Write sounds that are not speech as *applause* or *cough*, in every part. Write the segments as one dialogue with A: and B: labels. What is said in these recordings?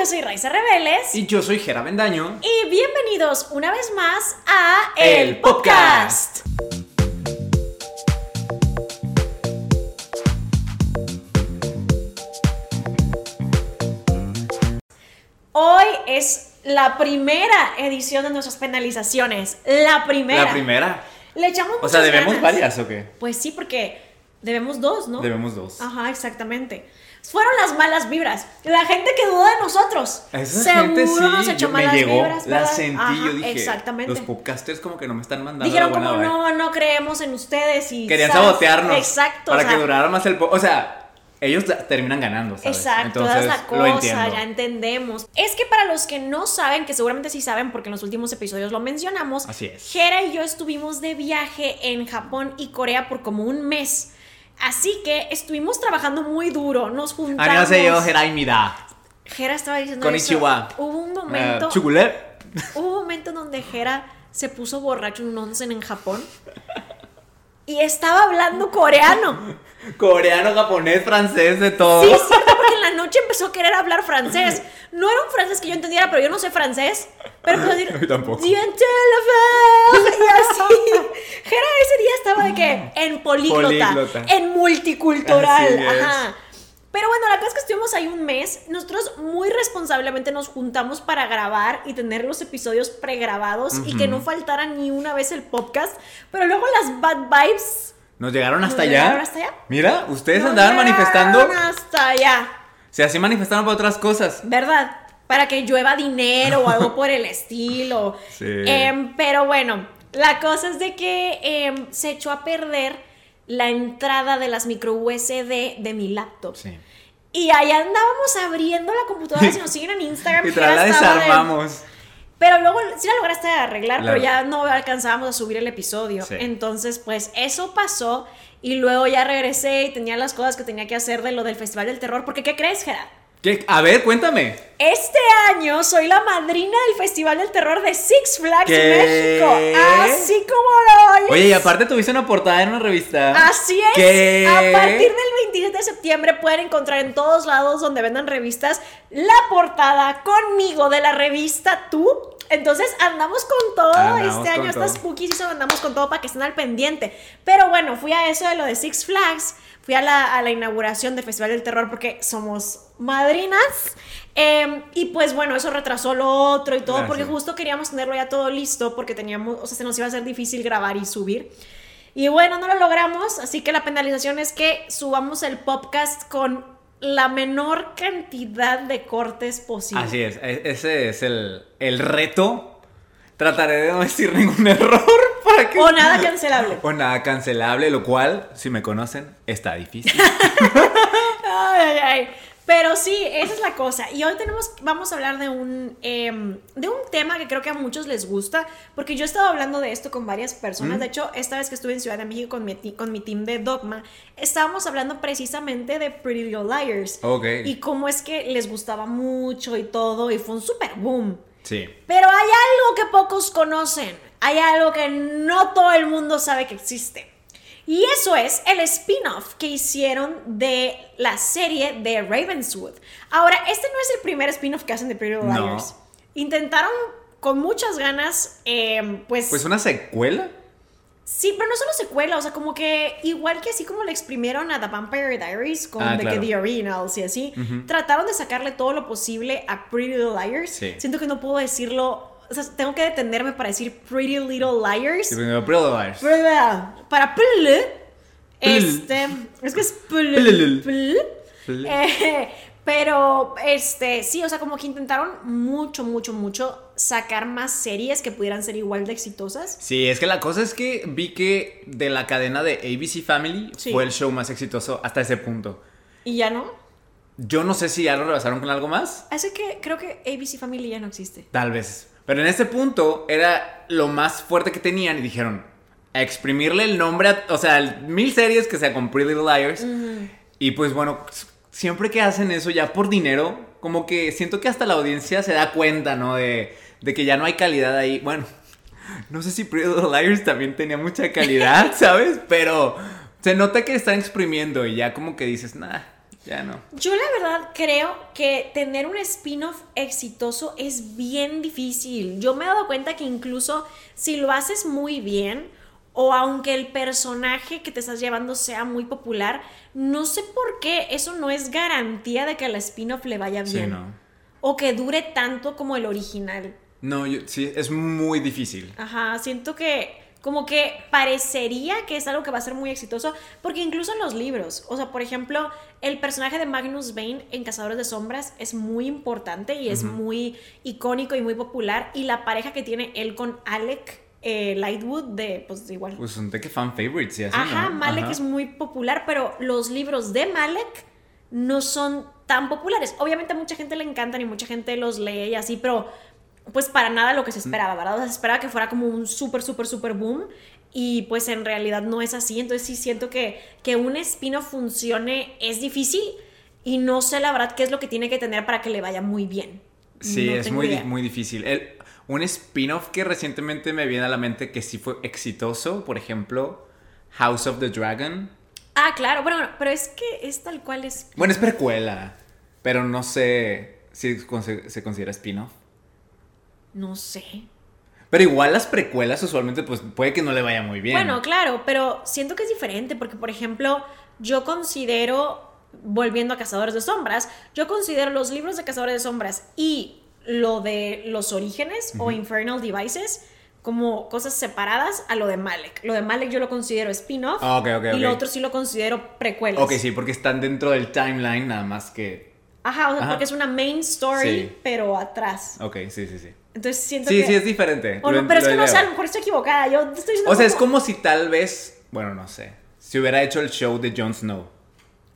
A: yo soy Raiza Rebeles.
B: Y yo soy Jera Bendaño.
A: Y bienvenidos una vez más a El, Podcast. Hoy es la primera edición de nuestras penalizaciones. La primera.
B: La primera.
A: Le echamos
B: O sea, ¿debemos
A: ganas.
B: varias o qué?
A: Pues sí, porque debemos dos, ¿no?
B: Debemos dos.
A: Ajá, exactamente. Fueron las malas vibras. La gente que duda de nosotros.
B: Esa
A: Seguro
B: gente sí,
A: nos echó malas
B: llegó,
A: vibras.
B: la sentí,
A: Ajá,
B: yo dije,
A: Exactamente.
B: los podcasters como que no me están mandando
A: Dijeron
B: la buena
A: como
B: vibe.
A: no, no creemos en ustedes y
B: Querían
A: ¿sabes?
B: sabotearnos.
A: Exacto.
B: Para
A: o sea,
B: que durara más el po- O sea, ellos terminan ganando, ¿sabes?
A: Exacto,
B: Entonces,
A: la
B: lo
A: cosa,
B: entiendo.
A: ya entendemos. Es que para los que no saben, que seguramente sí saben porque en los últimos episodios lo mencionamos,
B: Así es.
A: Jera y yo estuvimos de viaje en Japón y Corea por como un mes. Así que estuvimos trabajando muy duro, nos juntamos.
B: Annyeonghaseyo, Heraimida.
A: Jera estaba diciendo
B: Konnichiwa.
A: eso. Hubo un momento,
B: Uh,
A: hubo un momento donde Jera se puso borracho en un onsen en Japón y estaba hablando coreano.
B: Coreano, japonés, francés, de todo.
A: Sí, es cierto, porque en la noche empezó a querer hablar francés. No era un francés que yo entendiera, pero yo no sé francés. Pero *laughs* a decir.
B: Yo tampoco.
A: Y así. *laughs* Jera ese día estaba de que *laughs* en políglota,
B: Políglota.
A: en multicultural. Ajá. Pero bueno, la cosa es que estuvimos ahí un mes. Nosotros muy responsablemente nos juntamos para grabar y tener los episodios pregrabados y que no faltara ni una vez el podcast. Pero luego las bad vibes.
B: Nos llegaron hasta
A: ¿Nos
B: allá.
A: llegaron hasta allá?
B: Mira, ustedes
A: nos
B: andaban manifestando.
A: Hasta allá.
B: Se así manifestaron para otras cosas.
A: ¿verdad? Para que llueva dinero o algo por el *laughs* estilo.
B: Sí.
A: Em, pero bueno, la cosa es de que em, se echó a perder la entrada de las micro USB de mi laptop.
B: Sí.
A: Y allá andábamos abriendo la computadora. Si nos siguen en Instagram, *laughs*
B: Y tras la
A: de-
B: desarmamos.
A: Pero luego sí la lograste arreglar,
B: Claro.
A: pero ya no alcanzábamos a subir el episodio.
B: Sí.
A: Entonces, pues eso pasó. Y luego ya regresé y tenía las cosas que tenía que hacer de lo del Festival del Terror. Porque, ¿qué crees, Gerard?
B: ¿Qué? A ver, cuéntame.
A: Este año soy la madrina del Festival del Terror de Six Flags
B: ¿Qué?
A: México. Así como lo oyes.
B: Oye, y aparte tuviste una portada en una revista.
A: Así es.
B: ¿Qué?
A: A partir del 27 de septiembre pueden encontrar en todos lados donde vendan revistas la portada conmigo de la revista Tú. Entonces andamos con todo
B: Andamos
A: este año, estas spooky season andamos con todo para que estén al pendiente. Pero bueno, fui a eso de lo de Six Flags, fui a la, a la inauguración del Festival del Terror porque somos madrinas. Eh, y pues bueno, eso retrasó lo otro y todo,
B: Gracias.
A: porque justo queríamos tenerlo ya todo listo, porque teníamos, o sea, se nos iba a hacer difícil grabar y subir. Y bueno, no lo logramos, así que la penalización es que subamos el podcast con la menor cantidad de cortes posible.
B: Así es, e- ese es el, el reto. Trataré de no decir ningún *laughs* error para que...
A: O nada cancelable.
B: O nada cancelable, lo cual, si me conocen, está difícil. *laughs*
A: Ay, ay, ay. Pero sí, esa es la cosa. Y hoy tenemos, vamos a hablar de un, em, de un tema que creo que a muchos les gusta, porque yo he estado hablando de esto con varias personas. De hecho, esta vez que estuve en Ciudad de México con mi, con mi team de Dogma, estábamos hablando precisamente de Pretty Little Liars.
B: Ok.
A: Y cómo es que les gustaba mucho y todo, y fue un super boom.
B: Sí.
A: Pero hay algo que pocos conocen. Hay algo que no todo el mundo sabe que existe. Y eso es el spin-off que hicieron de la serie de Ravenswood. Ahora, este no es el primer spin-off que hacen de Pretty Little
B: No.
A: Liars. Intentaron con muchas ganas, eh, pues...
B: Pues una secuela.
A: Sí, pero no solo secuela, o sea, como que igual que así como le exprimieron a The Vampire Diaries con
B: Ah,
A: The,
B: claro.
A: The Originals y así, trataron de sacarle todo lo posible a Pretty Little Liars.
B: Sí.
A: Siento que no puedo decirlo, o sea, tengo que detenerme para decir Pretty Little Liars.
B: Sí, primero Pretty Little Liars.
A: Para- Para pl, este, es que es pl,
B: Plul.
A: pl.
B: Pl.
A: Eh, pero, este, sí, o sea, como que intentaron mucho, mucho, mucho sacar más series que pudieran ser igual de exitosas.
B: Sí, es que la cosa es que vi que de la cadena de ABC Family
A: Sí.
B: fue el show más exitoso hasta ese punto.
A: Y ya no.
B: Yo no sé si ya lo rebasaron con algo más.
A: Así que creo que ABC Family ya no existe.
B: Tal vez. Pero en ese punto era lo más fuerte que tenían y dijeron, a exprimirle el nombre, a, o sea, mil series que sea con Pretty Little Liars. Y pues bueno, siempre que hacen eso ya por dinero, como que siento que hasta la audiencia se da cuenta, ¿no? De, de que ya no hay calidad ahí. Bueno, *laughs* no sé si Pretty Little Liars también tenía mucha calidad, *laughs* ¿sabes? Pero se nota que están exprimiendo y ya como que dices, nah, Ya no.
A: Yo la verdad creo que tener un spin-off exitoso es bien difícil. Yo me he dado cuenta que incluso si lo haces muy bien, o aunque el personaje que te estás llevando sea muy popular, no sé por qué eso no es garantía de que al spin-off le vaya bien.
B: Sí, no.
A: O que dure tanto como el original.
B: No, yo- sí, es muy difícil.
A: Ajá, siento que como que parecería que es algo que va a ser muy exitoso, porque incluso en los libros, o sea, por ejemplo, el personaje de Magnus Bane en Cazadores de Sombras es muy importante y es muy icónico y muy popular, y la pareja que tiene él con Alec eh, Lightwood de, pues igual.
B: Pues son de que fan favorites y así,
A: Ajá,
B: ¿no?
A: Malek
B: Ajá.
A: es muy popular, pero los libros de Malek no son tan populares. Obviamente a mucha gente le encantan y mucha gente los lee y así, pero pues para nada lo que se esperaba, ¿verdad? O sea, se esperaba que fuera como un súper, súper, súper boom y pues en realidad no es así. Entonces sí siento que, que un spin-off funcione es difícil y no sé la verdad qué es lo que tiene que tener para que le vaya muy bien.
B: Sí,
A: No
B: es muy, di- muy difícil. El- un spin-off que recientemente me viene a la mente que sí fue exitoso, por ejemplo, House of the Dragon.
A: Ah, claro, bueno, pero es que es tal cual es...
B: Bueno, es precuela, pero no sé si se considera spin-off.
A: No sé.
B: Pero igual las precuelas usualmente pues puede que no le vaya muy bien.
A: Bueno, claro, pero siento que es diferente porque, por ejemplo, yo considero, volviendo a Cazadores de Sombras, yo considero los libros de Cazadores de Sombras y lo de los orígenes o Infernal Devices como cosas separadas a lo de Malek. Lo de Malek yo lo considero spin-off
B: Ah, ok, ok,
A: y lo otro sí lo considero precuelas.
B: Ok, sí, porque están dentro del timeline nada más que...
A: Ajá, o sea,
B: Ajá.
A: porque es una main story,
B: Sí.
A: pero atrás.
B: Ok, sí, sí, sí.
A: Entonces siento
B: Sí,
A: que...
B: sí, es diferente.
A: O no, pero es que no sé, a
B: leo.
A: lo mejor estoy equivocada. Yo estoy
B: O sea, es como si tal vez, bueno, no sé, si hubiera hecho el show de Jon Snow,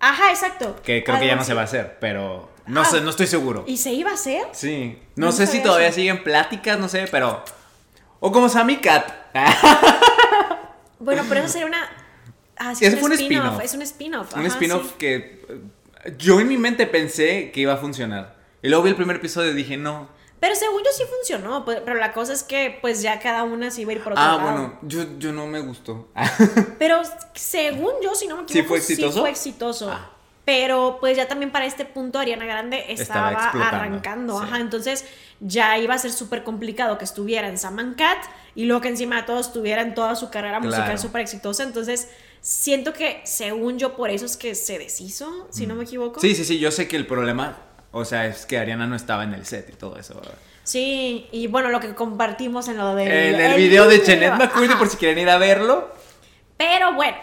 A: Ajá, exacto.
B: que creo que ya no
A: así.
B: se va a hacer, pero no
A: Ah.
B: sé, no estoy seguro.
A: ¿Y se iba a hacer?
B: Sí, no,
A: No
B: sé si todavía
A: eso.
B: siguen pláticas, no sé, pero... O como Sammy Cat.
A: Bueno, pero eso sería una. Ah, sí, es
B: un
A: spin-off. Es un spin-off.
B: Un spin-off
A: sí.
B: que yo en mi mente pensé que iba a funcionar. Y luego vi el primer episodio y dije, no.
A: Pero según yo sí funcionó. pues, Pero la cosa es que, pues ya cada una se iba a ir por otro
B: Ah,
A: lado.
B: bueno, yo, yo no me gustó. *laughs*
A: Pero según yo, si no me
B: ¿Sí
A: equivoco,
B: fue exitoso?
A: fue exitoso.
B: Ah.
A: Pero pues ya también para este punto Ariana Grande
B: Estaba
A: arrancando.
B: sí.
A: Ajá, entonces ya iba a ser súper complicado que estuviera en Sam and Cat y luego que encima de todo estuviera en toda su carrera musical súper exitosa. Entonces siento que según yo por eso es que se deshizo, si no me equivoco.
B: Sí, sí, sí, yo sé que el problema, o sea, es que Ariana no estaba en el set y todo eso. ¿verdad?
A: Sí, y bueno, lo que compartimos en lo del
B: En el video de Chenet McCurdy, por si quieren ir a verlo.
A: Pero bueno,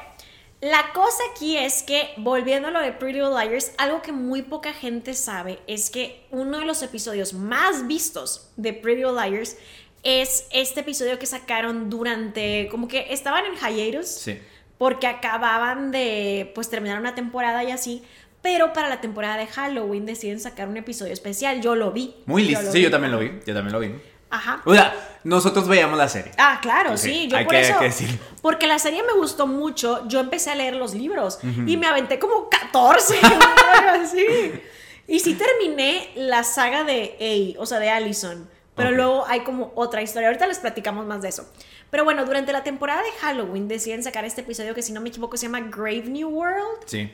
A: la cosa aquí es que, volviendo a lo de Pretty Little Liars, algo que muy poca gente sabe es que uno de los episodios más vistos de Pretty Little Liars es este episodio que sacaron durante, como que estaban en hiatus,
B: Sí.
A: porque acababan de, pues, terminar una temporada y así. Pero para la temporada de Halloween deciden sacar un episodio especial. Yo lo vi.
B: Muy listo. Sí,
A: vi.
B: yo también lo vi. Yo también lo vi.
A: Ajá.
B: O sea, nosotros veíamos la serie.
A: Ah, claro,
B: Sí,
A: sí, yo
B: hay
A: por
B: que-
A: eso.
B: que decirlo.
A: Porque la serie me gustó mucho, yo empecé a leer los libros y me aventé como 14, algo *laughs* así. Y sí terminé la saga de A, o sea, de Allison. Pero luego hay como otra historia. Ahorita les platicamos más de eso. Pero bueno, durante la temporada de Halloween deciden sacar este episodio que si no me equivoco se llama Grave New World.
B: Sí.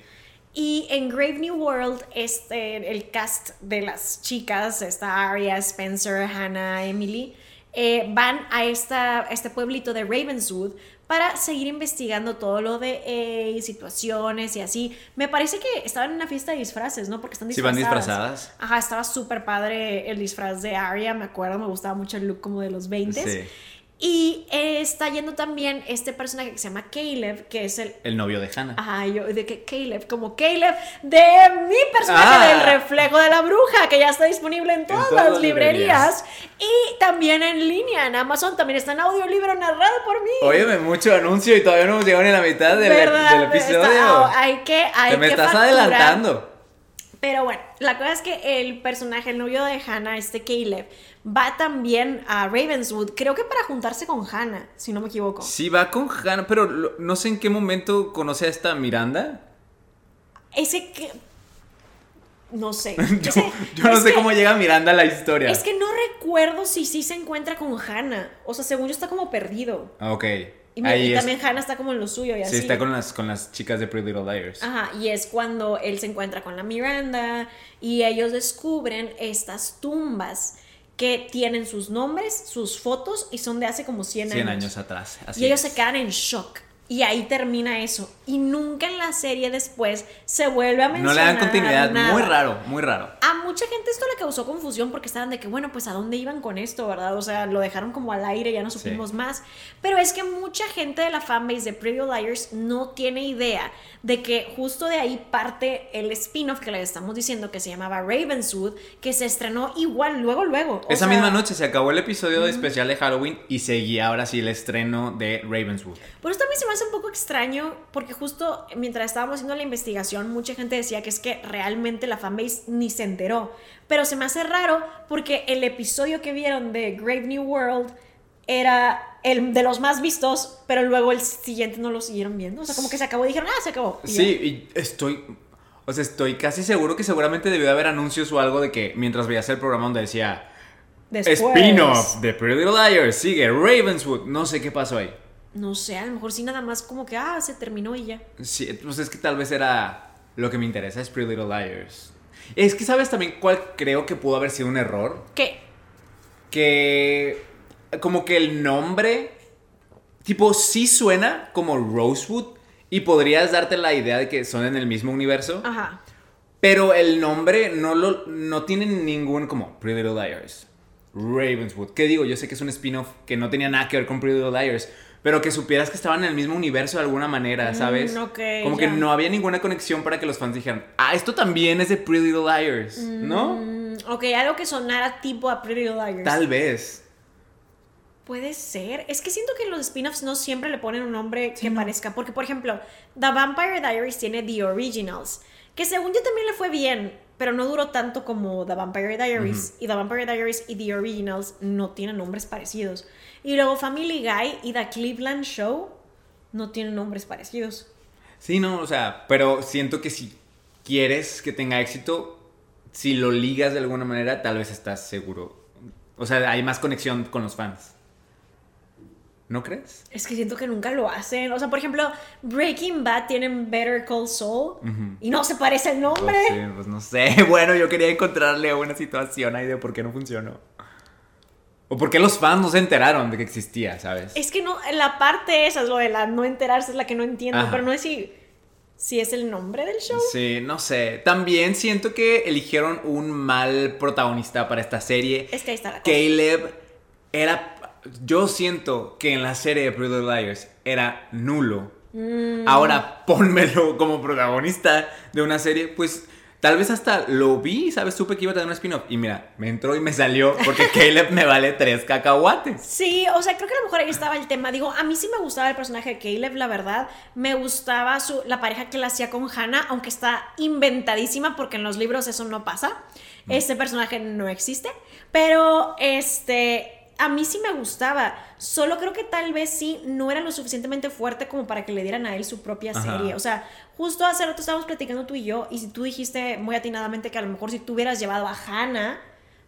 A: Y en Grave New World, este, el cast de las chicas, está Arya, Spencer, Hannah, Emily, eh, van a esta, a este pueblito de Ravenswood para seguir investigando todo lo de eh, situaciones y así. Me parece que estaban en una fiesta de disfraces, ¿no? Porque están
B: Sí, van
A: disfrazadas.
B: disfrazadas.
A: Ajá, estaba súper padre el disfraz de Arya, me acuerdo, me gustaba mucho el look como de los 20
B: Sí.
A: Y eh, está yendo también este personaje que se llama Caleb, que es el
B: El novio de Hannah.
A: Ajá, yo de que Caleb, como Caleb de mi personaje
B: Ah.
A: del reflejo de la bruja, que ya está disponible en todas,
B: todas
A: las
B: las
A: librerías. Y también en línea, en Amazon, también está en audiolibro narrado por mí.
B: Óyeme, mucho anuncio y todavía no hemos llegado ni a la mitad del, del episodio.
A: Está- ah, hay que, hay
B: Te me
A: que
B: estás
A: facturar.
B: adelantando.
A: Pero bueno, la cosa es que el personaje, el novio de Hannah, este Caleb, va también a Ravenswood, creo que para juntarse con Hannah, si no me equivoco.
B: Sí, va con Hannah, pero lo- no sé en qué momento conoce a esta Miranda.
A: Ese que... No sé. *laughs*
B: Yo,
A: Ese-
B: yo no sé
A: que-
B: cómo llega Miranda a la historia.
A: Es que no recuerdo si sí se encuentra con Hannah. O sea, según yo está como perdido.
B: Ah, Ok.
A: Y, me-
B: Ahí
A: y
B: es-
A: también Hannah está como en lo suyo y así.
B: Sí, está con las, con las chicas de Pretty Little Liars.
A: Ajá, y es cuando él se encuentra con la Miranda y ellos descubren estas tumbas que tienen sus nombres, sus fotos y son de hace como 100,
B: 100 años atrás. Así
A: y ellos
B: es.
A: se quedan en shock. Y ahí termina eso. Y nunca en la serie después se vuelve a
B: No
A: mencionar
B: le dan continuidad.
A: nada.
B: Muy raro, muy raro.
A: A mucha gente esto le causó confusión porque estaban de que, bueno, pues a dónde iban con esto, ¿verdad? O sea, lo dejaron como al aire, ya no supimos más. Pero es que mucha gente de la fanbase de Pretty Liars no tiene idea de que justo de ahí parte el spin-off que les estamos diciendo que se llamaba Ravenswood, que se estrenó igual luego, luego. O
B: Esa
A: sea,
B: misma noche se acabó el episodio especial de Halloween y seguía ahora sí el estreno de Ravenswood.
A: Por se me hace un poco extraño, porque justo mientras estábamos haciendo la investigación, mucha gente decía que es que realmente la fanbase ni se enteró. Pero se me hace raro porque el episodio que vieron de Grave New World era el de los más vistos, pero luego el siguiente no lo siguieron viendo. O sea, como que se acabó y dijeron, ah, se acabó. Y
B: Sí, y estoy. O sea, estoy casi seguro que seguramente debió de haber anuncios o algo de que mientras veías el programa donde decía Spin-off de Pretty Little Liars, sigue Ravenswood. No sé qué pasó ahí.
A: No sé, a lo mejor sí nada más como que, ah, se terminó y ya.
B: Sí, pues es que tal vez era lo que me interesa, es Pretty Little Liars. Es que sabes también cuál creo que pudo haber sido un error.
A: ¿Qué?
B: Que como que el nombre, tipo, sí suena como Rosewood y podrías darte la idea de que son en el mismo universo.
A: Ajá.
B: Pero el nombre no, lo, no tiene ningún como Pretty Little Liars. Ravenswood. ¿Qué digo? Yo sé que es un spin-off que no tenía nada que ver con Pretty Little Liars. Pero que supieras que estaban en el mismo universo de alguna manera, ¿sabes?
A: Mm, ok,
B: como que no había ninguna conexión para que los fans dijeran, ah, esto también es de Pretty Little Liars, ¿no?
A: Mm, ok, algo que sonara tipo a Pretty Little Liars.
B: Tal vez.
A: Puede ser. Es que siento que los spin-offs no siempre le ponen un nombre que parezca. Porque, por ejemplo, The Vampire Diaries tiene The Originals. Que según yo también le fue bien. Pero no duró tanto como The Vampire Diaries. Y The Vampire Diaries y The Originals no tienen nombres parecidos. Y luego Family Guy y The Cleveland Show no tienen nombres parecidos.
B: Sí, no, o sea, pero siento que si quieres que tenga éxito, si lo ligas de alguna manera, tal vez estás seguro. O sea, hay más conexión con los fans. ¿No crees?
A: Es que siento que nunca lo hacen. O sea, por ejemplo, Breaking Bad tienen Better Call Saul. Y no se parece el nombre.
B: Pues, sí, pues no sé. *laughs* Bueno, yo quería encontrarle una situación ahí de por qué no funcionó. O por qué los fans no se enteraron de que existía, ¿sabes?
A: Es que no, la parte esa es lo de la no enterarse, es la que no entiendo,
B: Ajá.
A: pero no es si, si es el nombre del show.
B: Sí, no sé. También siento que eligieron un mal protagonista para esta serie.
A: Es que ahí está la cosa.
B: Caleb era. Yo siento que en la serie de Pretty Liars era nulo.
A: Mm.
B: Ahora *laughs* pónmelo como protagonista de una serie, pues tal vez hasta lo vi, ¿sabes? Supe que iba a tener un spin-off. Y mira, me entró y me salió porque *laughs* Caleb me vale tres cacahuates.
A: Sí, o sea, creo que a lo mejor ahí estaba el tema. Digo, a mí sí me gustaba el personaje de Caleb, la verdad. Me gustaba su, la pareja que la hacía con Hannah, aunque está inventadísima porque en los libros eso no pasa. Este personaje no existe. Pero, este, a mí sí me gustaba. Solo creo que tal vez sí no era lo suficientemente fuerte como para que le dieran a él su propia
B: Ajá.
A: serie. O sea, justo hace rato estábamos platicando tú y yo, y si tú dijiste muy atinadamente que a lo mejor si tú hubieras llevado a Hannah,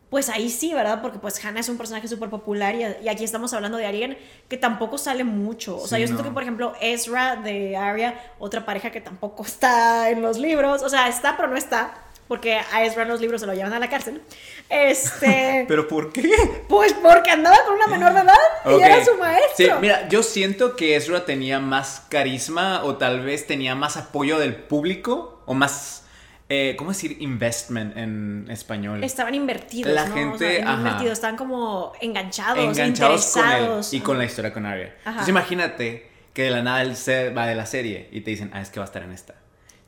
A: pues ahí sí, ¿verdad? Porque pues Hannah es un personaje súper popular y, y aquí estamos hablando de alguien que tampoco sale mucho. O sea,
B: Sí,
A: yo siento
B: no.
A: que, por ejemplo, Ezra de Arya, otra pareja que tampoco está en los libros. O sea, está, pero no está. Porque a Ezra en los libros se lo llevan a la cárcel. Este. *laughs*
B: ¿Pero por qué?
A: pues porque andaba con una menor de edad y era su maestro.
B: Sí, mira, yo siento que Ezra tenía más carisma o tal vez tenía más apoyo del público o más, eh, ¿cómo decir investment en español?
A: Estaban invertidos,
B: La
A: ¿no?
B: gente,
A: o sea, invertidos, estaban como enganchados,
B: Enganchados con él
A: interesados.
B: y con la historia con Arya.
A: Ajá.
B: Entonces imagínate que de la nada él se va de la serie y te dicen, ah, es que va a estar en esta.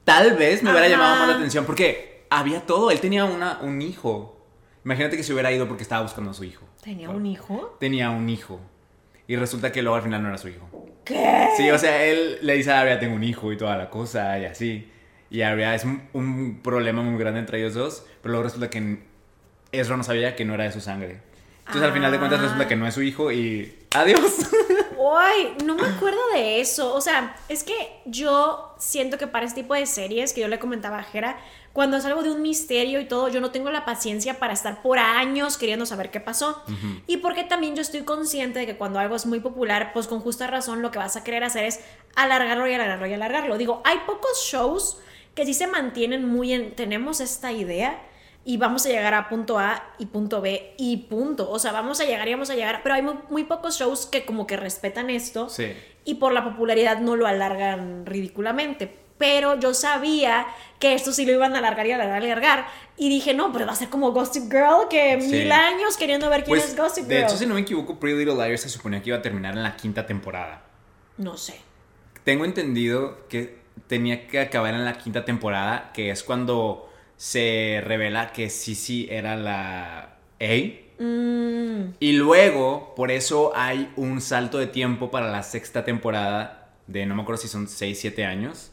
B: Tal vez me hubiera llamado más la atención porque había todo, él tenía una, un hijo. Imagínate que se hubiera ido porque estaba buscando a su hijo.
A: ¿Tenía un hijo?
B: Tenía un hijo. Y resulta que luego al final no era su hijo.
A: ¿Qué?
B: Sí, o sea, él le dice a Arya, tengo un hijo y toda la cosa y así. Y Arya es un, un problema muy grande entre ellos dos, pero luego resulta que Ezra no sabía que no era de su sangre. Entonces al final de cuentas
A: Ah.
B: resulta que no es su hijo y adiós.
A: Uy, no me acuerdo de eso. O sea, es que yo siento que para este tipo de series que yo le comentaba a Jera, cuando es algo de un misterio y todo, yo no tengo la paciencia para estar por años queriendo saber qué pasó. Y porque también yo estoy consciente de que cuando algo es muy popular, pues con justa razón lo que vas a querer hacer es alargarlo y alargarlo y alargarlo. Digo, hay pocos shows que sí se mantienen muy en, tenemos esta idea y vamos a llegar a punto A y punto B y punto. O sea, vamos a llegar y vamos a llegar, pero hay muy, muy pocos shows que como que respetan esto
B: Sí.
A: y por la popularidad no lo alargan ridículamente. Pero yo sabía que esto sí lo iban a alargar y alargar y alargar. Y dije, no, pero va a ser como Gossip Girl, que
B: Sí.
A: mil años queriendo ver quién
B: Pues,
A: es Gossip
B: de
A: Girl.
B: hecho, si no me equivoco, Pretty Little Liars se suponía que iba a terminar en la quinta temporada.
A: No sé.
B: Tengo entendido que tenía que acabar en la quinta temporada, que es cuando se revela que Sissy era la A.
A: Mm,
B: Y luego, por eso hay un salto de tiempo para la sexta temporada de no me acuerdo si son 6, 7 años.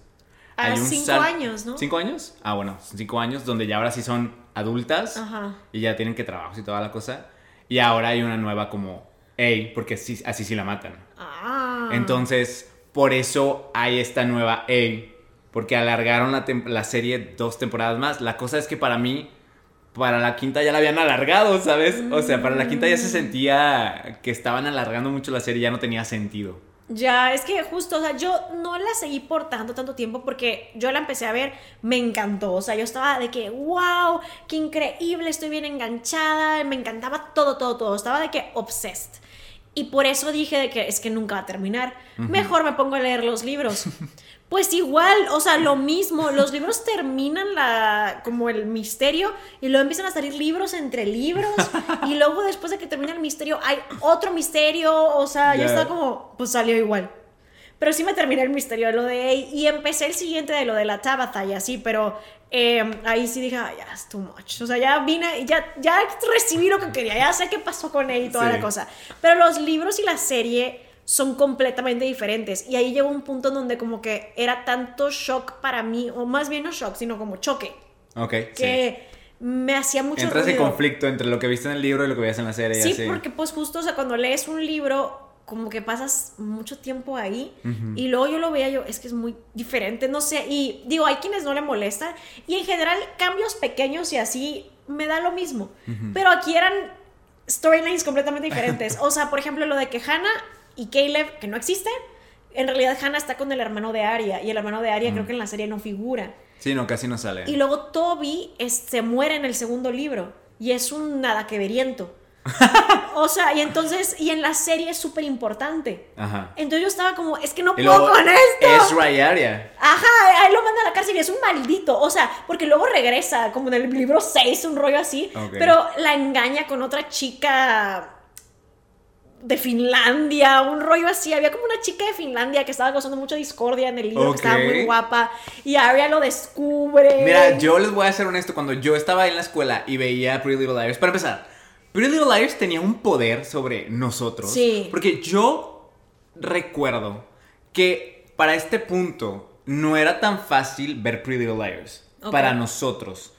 B: Hay un
A: cinco
B: sal-
A: años, ¿no?
B: ¿Cinco años? Ah, bueno, cinco años donde ya ahora sí son adultas
A: Ajá.
B: y ya tienen que trabajos y toda la cosa. Y ahora hay una nueva como A, porque así, así sí la matan.
A: Ah.
B: Entonces, por eso hay esta nueva A, porque alargaron la, serie dos temporadas más. La cosa es que para mí, para la quinta ya la habían alargado, ¿sabes? O sea, para la quinta ya se sentía que estaban alargando mucho la serie, ya no tenía sentido.
A: Ya, es que justo, o sea, yo no la seguí por tanto, tanto tiempo porque yo la empecé a ver, me encantó, o sea, yo estaba de que, wow, qué increíble, estoy bien enganchada, me encantaba todo, todo, todo, estaba de que obsessed. Y por eso dije de que es que nunca va a terminar, mejor me pongo a leer los libros. *laughs* Pues igual, o sea, lo mismo, los libros terminan la, como el misterio y luego empiezan a salir libros entre libros *laughs* y luego después de que termina el misterio hay otro misterio, o sea,
B: Ya.
A: estaba como, pues salió igual. Pero sí me terminé el misterio de lo de y empecé el siguiente de lo de la Tabitha y así, pero eh, ahí sí dije, "Ay, ya es too much. O sea, ya vine, ya, ya recibí lo que quería, ya sé qué pasó con él y toda
B: Sí.
A: la cosa. Pero los libros y la serie son completamente diferentes. Y ahí llegó un punto en donde como que era tanto shock para mí, o más bien no shock, sino como choque,
B: Ok, sí.
A: que me hacía mucho
B: Entras en
A: ruido.
B: conflicto entre lo que viste en el libro y lo que veías en la serie.
A: Sí,
B: así.
A: porque pues justo, o sea, cuando lees un libro, como que pasas mucho tiempo ahí y luego yo lo veía yo, es que es muy diferente, no sé, y digo, hay quienes no le molestan y en general cambios pequeños y así me da lo mismo, pero aquí eran storylines completamente *laughs* diferentes, o sea, por ejemplo, lo de que Hannah y Caleb, que no existe, en realidad Hannah está con el hermano de Arya y el hermano de Arya creo que en la serie no figura.
B: Sí, no, casi no sale.
A: Y luego Toby es- se muere en el segundo libro y es un nada que veriento. *laughs* o sea, y entonces, y en la serie es súper importante.
B: Ajá.
A: Entonces yo estaba como, es que no puedo con esto.
B: Ezra y Arya.
A: Ajá, ahí lo manda a la cárcel y es un maldito. O sea, porque luego regresa, como en el libro 6, un rollo así. Pero la engaña con otra chica de Finlandia, un rollo así. Había como una chica de Finlandia que estaba causando mucha discordia en el libro, que estaba muy guapa. Y Arya lo descubre.
B: Mira, yo les voy a ser honesto. Cuando yo estaba en la escuela y veía Pretty Little Liars, para empezar, Pretty Little Liars tenía un poder sobre nosotros.
A: Sí.
B: Porque yo recuerdo que para este punto no era tan fácil ver Pretty Little Liars. Para nosotros.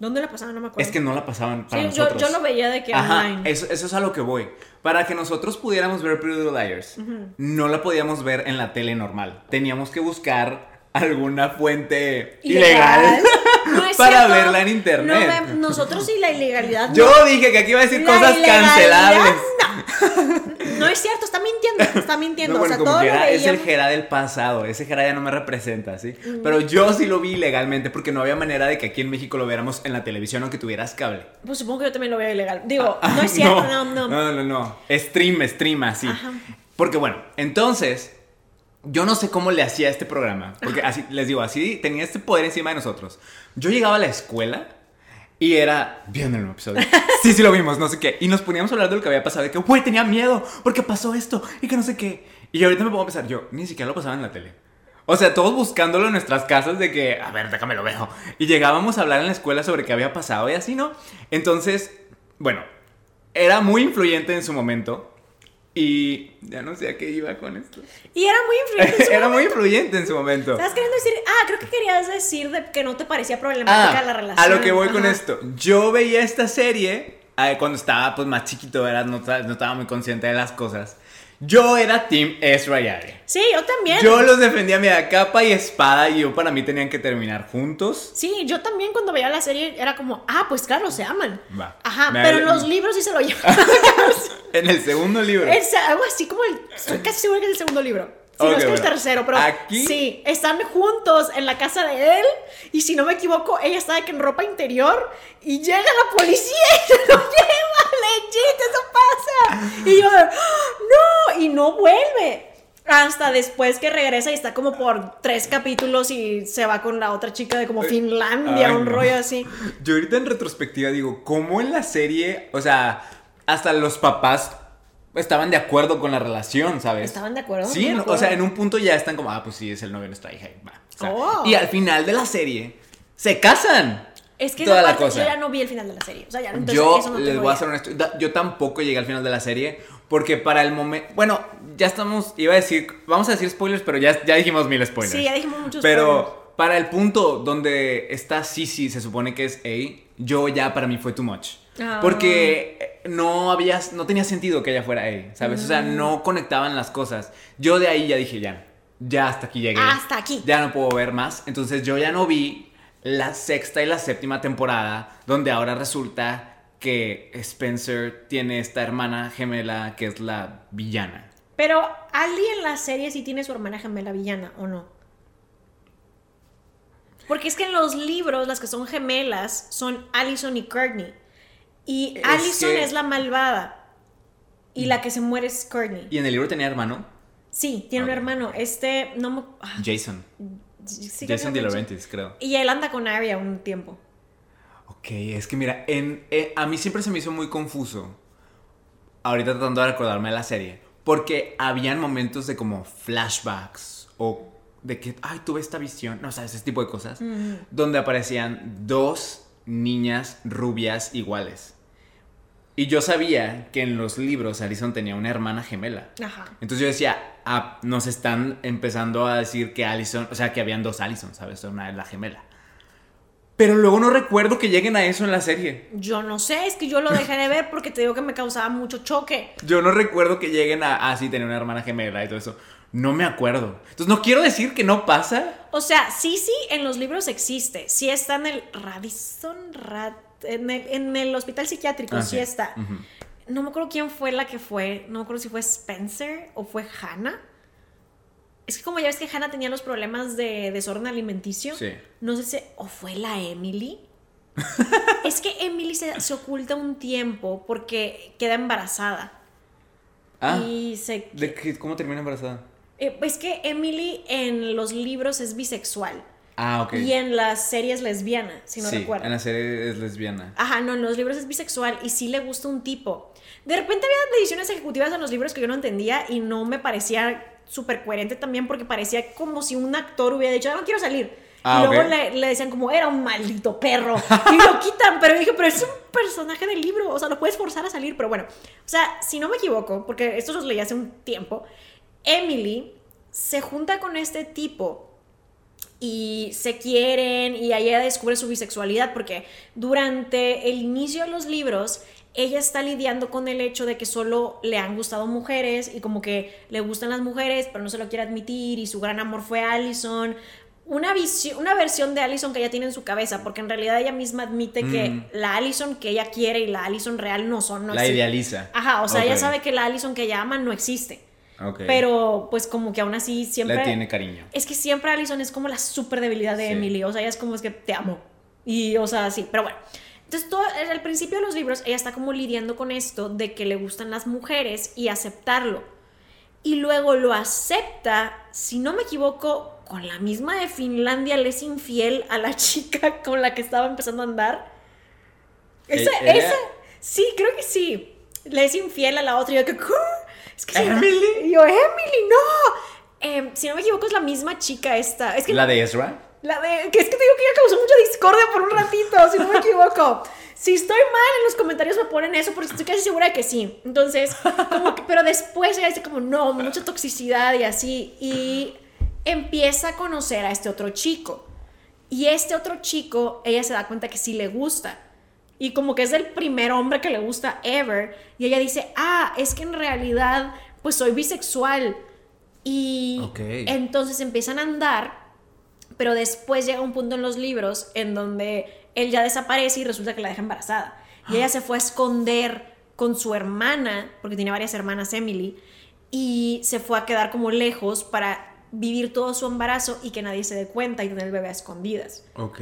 A: ¿Dónde la pasaban? No me acuerdo.
B: Es que no la pasaban para
A: Sí, yo,
B: nosotros.
A: yo lo veía de que
B: Ajá,
A: online.
B: eso, eso es a lo que voy. Para que nosotros pudiéramos ver Pretty Little Liars, no la podíamos ver en la tele normal. Teníamos que buscar alguna fuente ilegal,
A: No es *laughs*
B: para
A: cierto.
B: verla en internet.
A: No, nosotros y la ilegalidad. no.
B: Yo dije que aquí iba a decir
A: La
B: cosas cancelables.
A: No. No es cierto, está mintiendo, está mintiendo.
B: No, bueno,
A: o sea, todo lo
B: quiera, es el. Jera del pasado. Ese Jera ya no me representa, ¿sí? Pero yo sí lo vi ilegalmente porque no había manera de que aquí en México lo viéramos en la televisión aunque tuvieras cable.
A: Pues supongo que yo también lo veo ilegal. Digo,
B: Ah,
A: no *laughs* es cierto, no, no.
B: No, no, no. Stream, stream, así.
A: Ajá.
B: Porque bueno, entonces, yo no sé cómo le hacía este programa. Porque así, les digo, así tenía este poder encima de nosotros. Yo llegaba a la escuela y era, viendo el nuevo episodio. *laughs* Sí, sí lo vimos, no sé qué. Y nos poníamos a hablar de lo que había pasado. De que, güey, tenía miedo porque pasó esto y que no sé qué. Y ahorita me pongo a pensar, yo ni siquiera lo pasaba en la tele. O sea, todos buscándolo en nuestras casas de que, a ver, déjame lo veo. Y llegábamos a hablar en la escuela sobre qué había pasado y así, ¿no? Entonces, bueno, era muy influyente en su momento. Y ya no sé a qué iba con esto.
A: Y era muy influyente. en su *laughs*
B: era muy influyente en su momento.
A: ¿Estás queriendo decir? Ah, creo que querías decir de que no te parecía problemática
B: Ah,
A: la relación.
B: a lo que voy con esto. Yo veía esta serie eh, cuando estaba pues más chiquito. No, no estaba muy consciente de las cosas. Yo era Team Ezra y Ari.
A: Sí, yo también.
B: Yo los defendía a capa y espada y yo para mí tenían que terminar juntos.
A: Sí, yo también cuando veía la serie era como, ah, pues claro, se aman.
B: Va.
A: Ajá,
B: Me-
A: pero en los libros sí se lo *laughs* llevan.
B: En el segundo libro.
A: es algo así como el. Estoy casi segura que es el segundo libro. Si no es que el
B: bueno.
A: tercero, pero.
B: Aquí-
A: Sí, están juntos en la casa de él. Y si no me equivoco, ella está de que en ropa interior. Y llega la policía y *laughs* se lo lleva. Legit, eso pasa. Y yo, ¡Ah! no, y no vuelve. Hasta después que regresa y está como por tres capítulos y se va con la otra chica de como Finlandia,
B: ay,
A: un
B: no.
A: rollo así.
B: Yo ahorita en retrospectiva digo, ¿cómo en la serie, o sea, hasta los papás estaban de acuerdo con la relación, ¿sabes?
A: ¿Estaban de acuerdo?
B: Sí,
A: No
B: o sea, en un punto ya están como, ah, pues sí, es el novio de nuestra hija. y va. O sea,
A: Oh.
B: Y al final de la serie, se casan.
A: Es que
B: Toda la cosa.
A: yo ya no vi el final de la serie. O sea, ya entonces
B: yo
A: eso no
B: les voy a ser honesto, yo tampoco llegué al final de la serie porque para el momento, bueno, ya estamos, iba a decir, vamos a decir spoilers, pero ya, ya dijimos mil spoilers.
A: Sí, ya dijimos muchos
B: Pero para el punto donde está Sisi, se supone que es A, yo ya para mí fue too much.
A: Ah.
B: Porque eh, no había, no tenía sentido que ella fuera A, ¿sabes? O sea,
A: Mm.
B: no conectaban las cosas. Yo de ahí ya dije, ya, ya hasta aquí llegué.
A: Hasta aquí.
B: Ya no puedo ver más. Entonces yo ya no vi la sexta y la séptima temporada, donde ahora resulta que Spencer tiene esta hermana gemela que es la villana.
A: Pero Ali en la serie sí tiene su hermana gemela villana, ¿o no? Porque es que en los libros las que son gemelas son Allison y Courtney. Y
B: Es
A: Allison
B: que-
A: es la malvada. Y la que se muere es Courtney.
B: Y en el libro tenía hermano,
A: Sí, tiene un hermano. Este, no me... ah,
B: Jason.
A: sí
B: Jason De Laurentiis, creo.
A: Y él anda con Arya un tiempo.
B: Ok, es que mira, en, eh, a mí siempre se me hizo muy confuso. Ahorita tratando de recordarme de la serie. Porque habían momentos de como flashbacks o de que, ay, tuve esta visión. No, o sea, ese tipo de cosas. Donde aparecían dos niñas rubias iguales. Y yo sabía que en los libros Alison tenía una hermana gemela.
A: Ajá.
B: Entonces yo decía, ah, nos están empezando a decir que Allison, o sea, que habían dos Allison, ¿sabes? Una es la gemela. Pero luego no recuerdo que lleguen a eso en la serie.
A: Yo no sé, es que yo lo dejé de ver porque te digo que me causaba mucho choque.
B: Yo no recuerdo que lleguen a, ah, sí, tenía una hermana gemela y todo eso. No me acuerdo. Entonces no quiero decir que no pasa.
A: O sea, sí, sí, en los libros existe. Sí está en el Radisson, Rad- en, el, en el hospital psiquiátrico,
B: Ah,
A: sí
B: sí.
A: está. No me acuerdo quién fue la que fue. No me acuerdo si fue Spencer o fue Hannah. Es que como ya ves que Hannah tenía los problemas de desorden alimenticio.
B: Sí.
A: No sé si... ¿O fue la Emily? *laughs* es que Emily se, se oculta un tiempo porque queda embarazada.
B: Ah,
A: y se...
B: ¿de qué- ¿cómo termina embarazada?
A: Eh, es que Emily en los libros es bisexual.
B: Ah, ok.
A: Y en las series lesbiana, si no
B: sí,
A: recuerdo.
B: en la serie es lesbiana.
A: Ajá, no, en los libros es bisexual y sí le gusta un tipo. De repente había decisiones ejecutivas en los libros que yo no entendía y no me parecía súper coherente también porque parecía como si un actor hubiera dicho, "Ah, no quiero salir.
B: Ah,
A: y luego
B: ok.
A: le, le decían como, era un maldito perro. Y lo *laughs* quitan, pero dije, pero es un personaje del libro, o sea, lo puedes forzar a salir. Pero bueno, o sea, si no me equivoco, porque esto los leí hace un tiempo, Emily se junta con este tipo y se quieren y ella descubre su bisexualidad porque durante el inicio de los libros ella está lidiando con el hecho de que solo le han gustado mujeres y como que le gustan las mujeres pero no se lo quiere admitir y su gran amor fue Allison una, una versión de Allison que ella tiene en su cabeza porque en realidad ella misma admite que
B: Mm.
A: la Allison que ella quiere y la Allison real no son no
B: la
A: existen.
B: idealiza.
A: ajá o sea ella sabe que la Allison que ella ama no existe Pero pues como que aún así siempre
B: Le tiene cariño.
A: es que siempre Allison es como la super debilidad de
B: Sí.
A: Emily. O sea, ella es como es que te amo. Y, o sea, sí, pero bueno. Entonces, todo, al principio de los libros, ella está como lidiando con esto de que le gustan las mujeres y aceptarlo. Y luego lo acepta, si no me equivoco, con la misma de Finlandia, le es infiel a la *laughs* chica con la que estaba empezando a andar. Esa,
B: Eh, ella-
A: esa, sí, creo que sí. Le es infiel a la otra y yo que, "¿Qué? Es que
B: ¿Emily?
A: Y yo, Emily, no. Em, si no me equivoco, es la misma chica esta. Es que
B: ¿La de Ezra?
A: la de- que es que te digo que ella causó mucha discordia por un ratito, si no me *laughs* equivoco. Si estoy mal, en los comentarios me ponen eso, porque estoy casi segura de que sí. Entonces, como que- pero después ella dice como, no, mucha toxicidad y así. Y empieza a conocer a este otro chico. Y este otro chico, ella se da cuenta que sí le gusta. Y como que es el primer hombre que le gusta ever. Y ella dice, ah, es que en realidad pues soy bisexual. Y
B: Ok.
A: entonces empiezan a andar, pero después llega un punto en los libros en donde él ya desaparece y resulta que la deja embarazada. Y ella se fue a esconder con su hermana, porque tiene varias hermanas Emily, y se fue a quedar como lejos para vivir todo su embarazo y que nadie se dé cuenta y tener el bebé a escondidas.
B: Ok.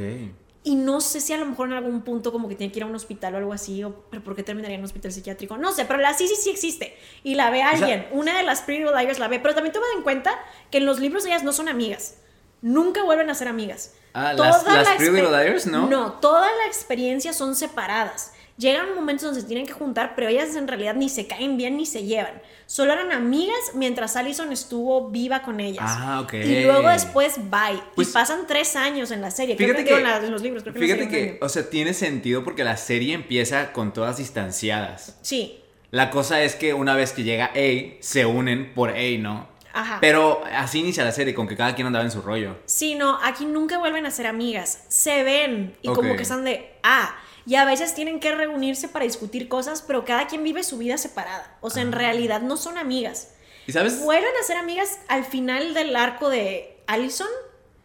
A: Y no sé si a lo mejor en algún punto como que tiene que ir a un hospital o algo así, o, pero ¿por qué terminaría en un hospital psiquiátrico? No sé, pero la sí sí sí existe. Y la ve alguien. Una de las Pretty Liars la ve, pero también toma en cuenta que en los libros ellas no son amigas. Nunca vuelven a ser amigas.
B: Ah, las- las
A: la
B: Pretty Liars, ¿no?
A: No, toda la experiencia son separadas. Llegan momentos donde se tienen que juntar, pero ellas en realidad ni se caen bien ni se llevan. Solo eran amigas mientras Allison estuvo viva con ellas.
B: Ah, ok.
A: Y luego después, bye.
B: Pues-
A: y pasan tres años en la serie.
B: Fíjate
A: digo,
B: que,
A: en, la- en los libros. Creo que
B: fíjate que, o sea, tiene sentido porque la serie empieza con todas distanciadas.
A: Sí.
B: La cosa es que una vez que llega A, se unen por A, ¿no?
A: Ajá.
B: Pero así inicia la serie, con que cada quien andaba en su rollo.
A: Sí, no, aquí nunca vuelven a ser amigas. Se ven y como que están de, ah, y a veces tienen que reunirse para discutir cosas, pero cada quien vive su vida separada. O sea, en realidad no son amigas.
B: ¿Y sabes?
A: Vuelven a ser amigas al final del arco de Allison.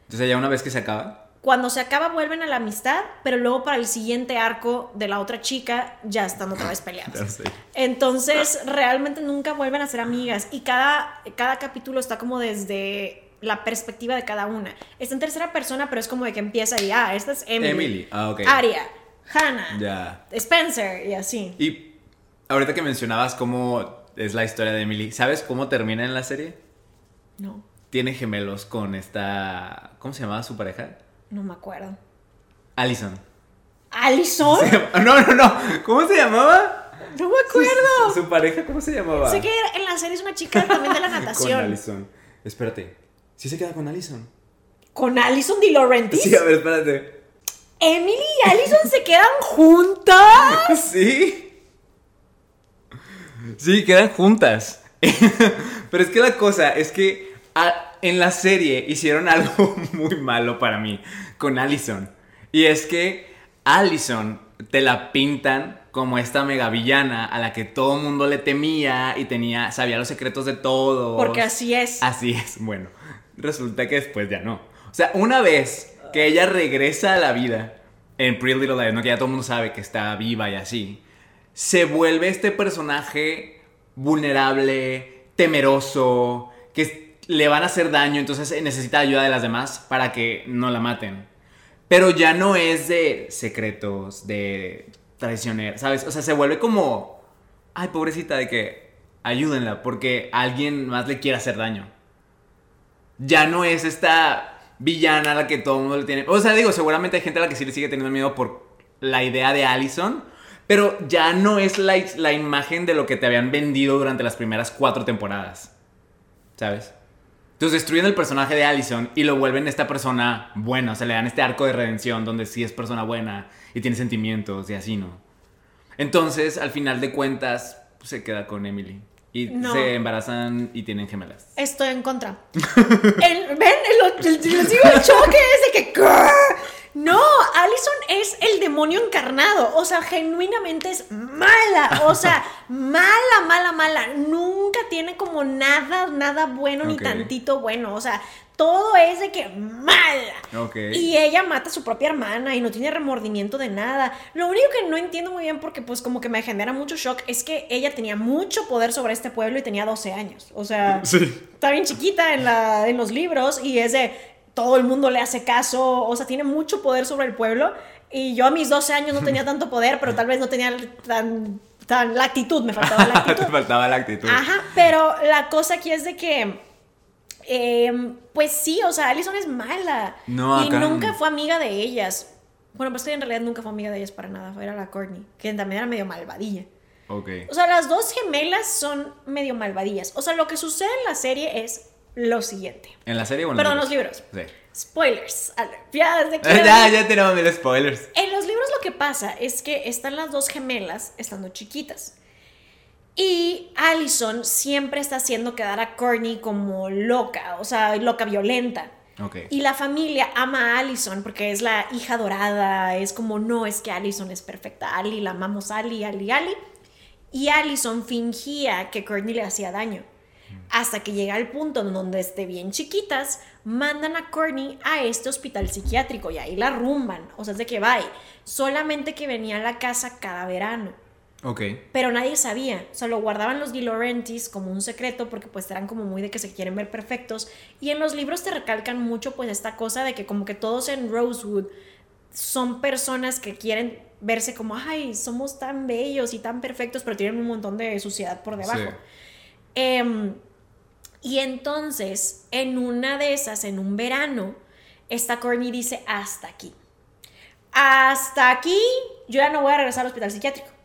B: Entonces ya una vez que se acaba.
A: Cuando se acaba vuelven a la amistad, pero luego para el siguiente arco de la otra chica ya están otra vez *laughs* peleadas. Entonces, realmente nunca vuelven a ser amigas y cada, cada capítulo está como desde la perspectiva de cada una. Está en tercera persona, pero es como de que empieza y, ah, esta es Emily.
B: Emily, ah, ok.
A: Aria, Hannah,
B: Ya.
A: Spencer y así.
B: Y ahorita que mencionabas cómo es la historia de Emily, ¿sabes cómo termina en la serie?
A: No,
B: Tiene gemelos con esta... ¿Cómo se llamaba su pareja?
A: no me acuerdo.
B: Allison.
A: ¿Allison?
B: No, no, no. ¿Cómo se llamaba?
A: No me acuerdo.
B: ¿Su, su pareja cómo se llamaba?
A: Sé que en la serie es una chica también de la *laughs*
B: Con
A: natación.
B: Allison. Espérate. ¿Sí se queda con Allison?
A: ¿Con Allison Di Laurentiis?
B: Sí, a ver, espérate.
A: ¿Emily y Allison se quedan juntas? *laughs*
B: Sí. Sí, quedan juntas. *laughs* Pero es que la cosa es que a- en la serie hicieron *laughs* algo muy malo para mí con Allison. Y es que Allison te la pintan como esta mega villana a la que todo el mundo le temía y tenía, sabía los secretos de todos.
A: Porque así es.
B: Así es, bueno, resulta que después ya no. O sea, una vez que ella regresa a la vida en Pretty Little Liars, ¿no? que ya todo el mundo sabe que está viva y así, se vuelve este personaje vulnerable, temeroso, que le van a hacer daño, entonces necesita ayuda de las demás para que no la maten. Pero ya no es de secretos, de traicionera, ¿sabes? O sea, se vuelve como, ay, pobrecita, de que ayúdenla porque alguien más le quiere hacer daño. Ya no es esta villana la que todo el mundo le tiene. O sea, digo, seguramente hay gente a la que sí le sigue teniendo miedo por la idea de Allison. Pero ya no es la, la imagen de lo que te habían vendido durante las primeras cuatro temporadas. ¿Sabes? Entonces destruyen el personaje de Allison y lo vuelven esta persona buena. O sea, le dan este arco de redención donde sí es persona buena y tiene sentimientos y así, ¿no? Entonces, al final de cuentas, pues, se queda con Emily. Y
A: No.
B: se embarazan y tienen gemelas.
A: Estoy en contra. El- ¿Ven? El, el, les digo el choque es de que. No, Allison es el demonio encarnado. O sea, genuinamente es mala. O sea, *laughs* mala, mala, mala. Nunca tiene como nada, nada bueno ni tantito bueno. O sea, todo es de que mala.
B: Ok.
A: Y ella mata a su propia hermana y no tiene remordimiento de nada. Lo único que no entiendo muy bien porque pues como que me genera mucho shock es que ella tenía mucho poder sobre este pueblo y tenía 12 años. O sea, *laughs* está bien chiquita en, la, en los libros y es de todo el mundo le hace caso. O sea, tiene mucho poder sobre el pueblo. Y yo a mis 12 años no tenía *laughs* tanto poder, pero tal vez no tenía tan, tan la actitud, me faltaba la *laughs*
B: Te
A: actitud.
B: faltaba la actitud.
A: Ajá, pero la cosa aquí es de que, eh, pues sí, o sea, Allison es mala.
B: No,
A: y
B: acá-
A: nunca fue amiga de ellas. Bueno, pues que en realidad nunca fue amiga de ellas para nada. Era la Courtney, que también era medio malvadilla.
B: Ok.
A: O sea, las dos gemelas son medio malvadillas. O sea, lo que sucede en la serie es lo siguiente.
B: ¿En la serie o en
A: Perdón,
B: los
A: los libros.
B: Sí.
A: Spoilers. Ya, desde que-
B: ya, ya tenemos *laughs* mil spoilers.
A: en los libros lo que pasa es que están las dos gemelas estando chiquitas. Y Allison siempre está haciendo quedar a Courtney como loca, o sea, loca violenta.
B: Ok.
A: Y la familia ama a Allison porque es la hija dorada, es como, no, es que Allison es perfecta, Ali, la amamos Ali, Ali, Ali. Y Allison fingía que Courtney le hacía daño. Hasta que llega al punto en donde esté bien chiquitas, mandan a Courtney a este hospital psiquiátrico y ahí la rumban. O sea, es de que va. Solamente que venía a la casa cada verano.
B: Ok.
A: Pero nadie sabía, o sea, lo guardaban los Di Laurentiis como un secreto porque pues eran como muy de que se quieren ver perfectos. Y en los libros te recalcan mucho pues esta cosa de que como que todos en Rosewood son personas que quieren verse como, ay, somos tan bellos y tan perfectos, pero tienen un montón de suciedad por debajo.
B: Sí.
A: Em, y entonces, en una de esas, en un verano, esta Courtney dice, hasta aquí. Hasta aquí, yo ya no voy a regresar al hospital psiquiátrico.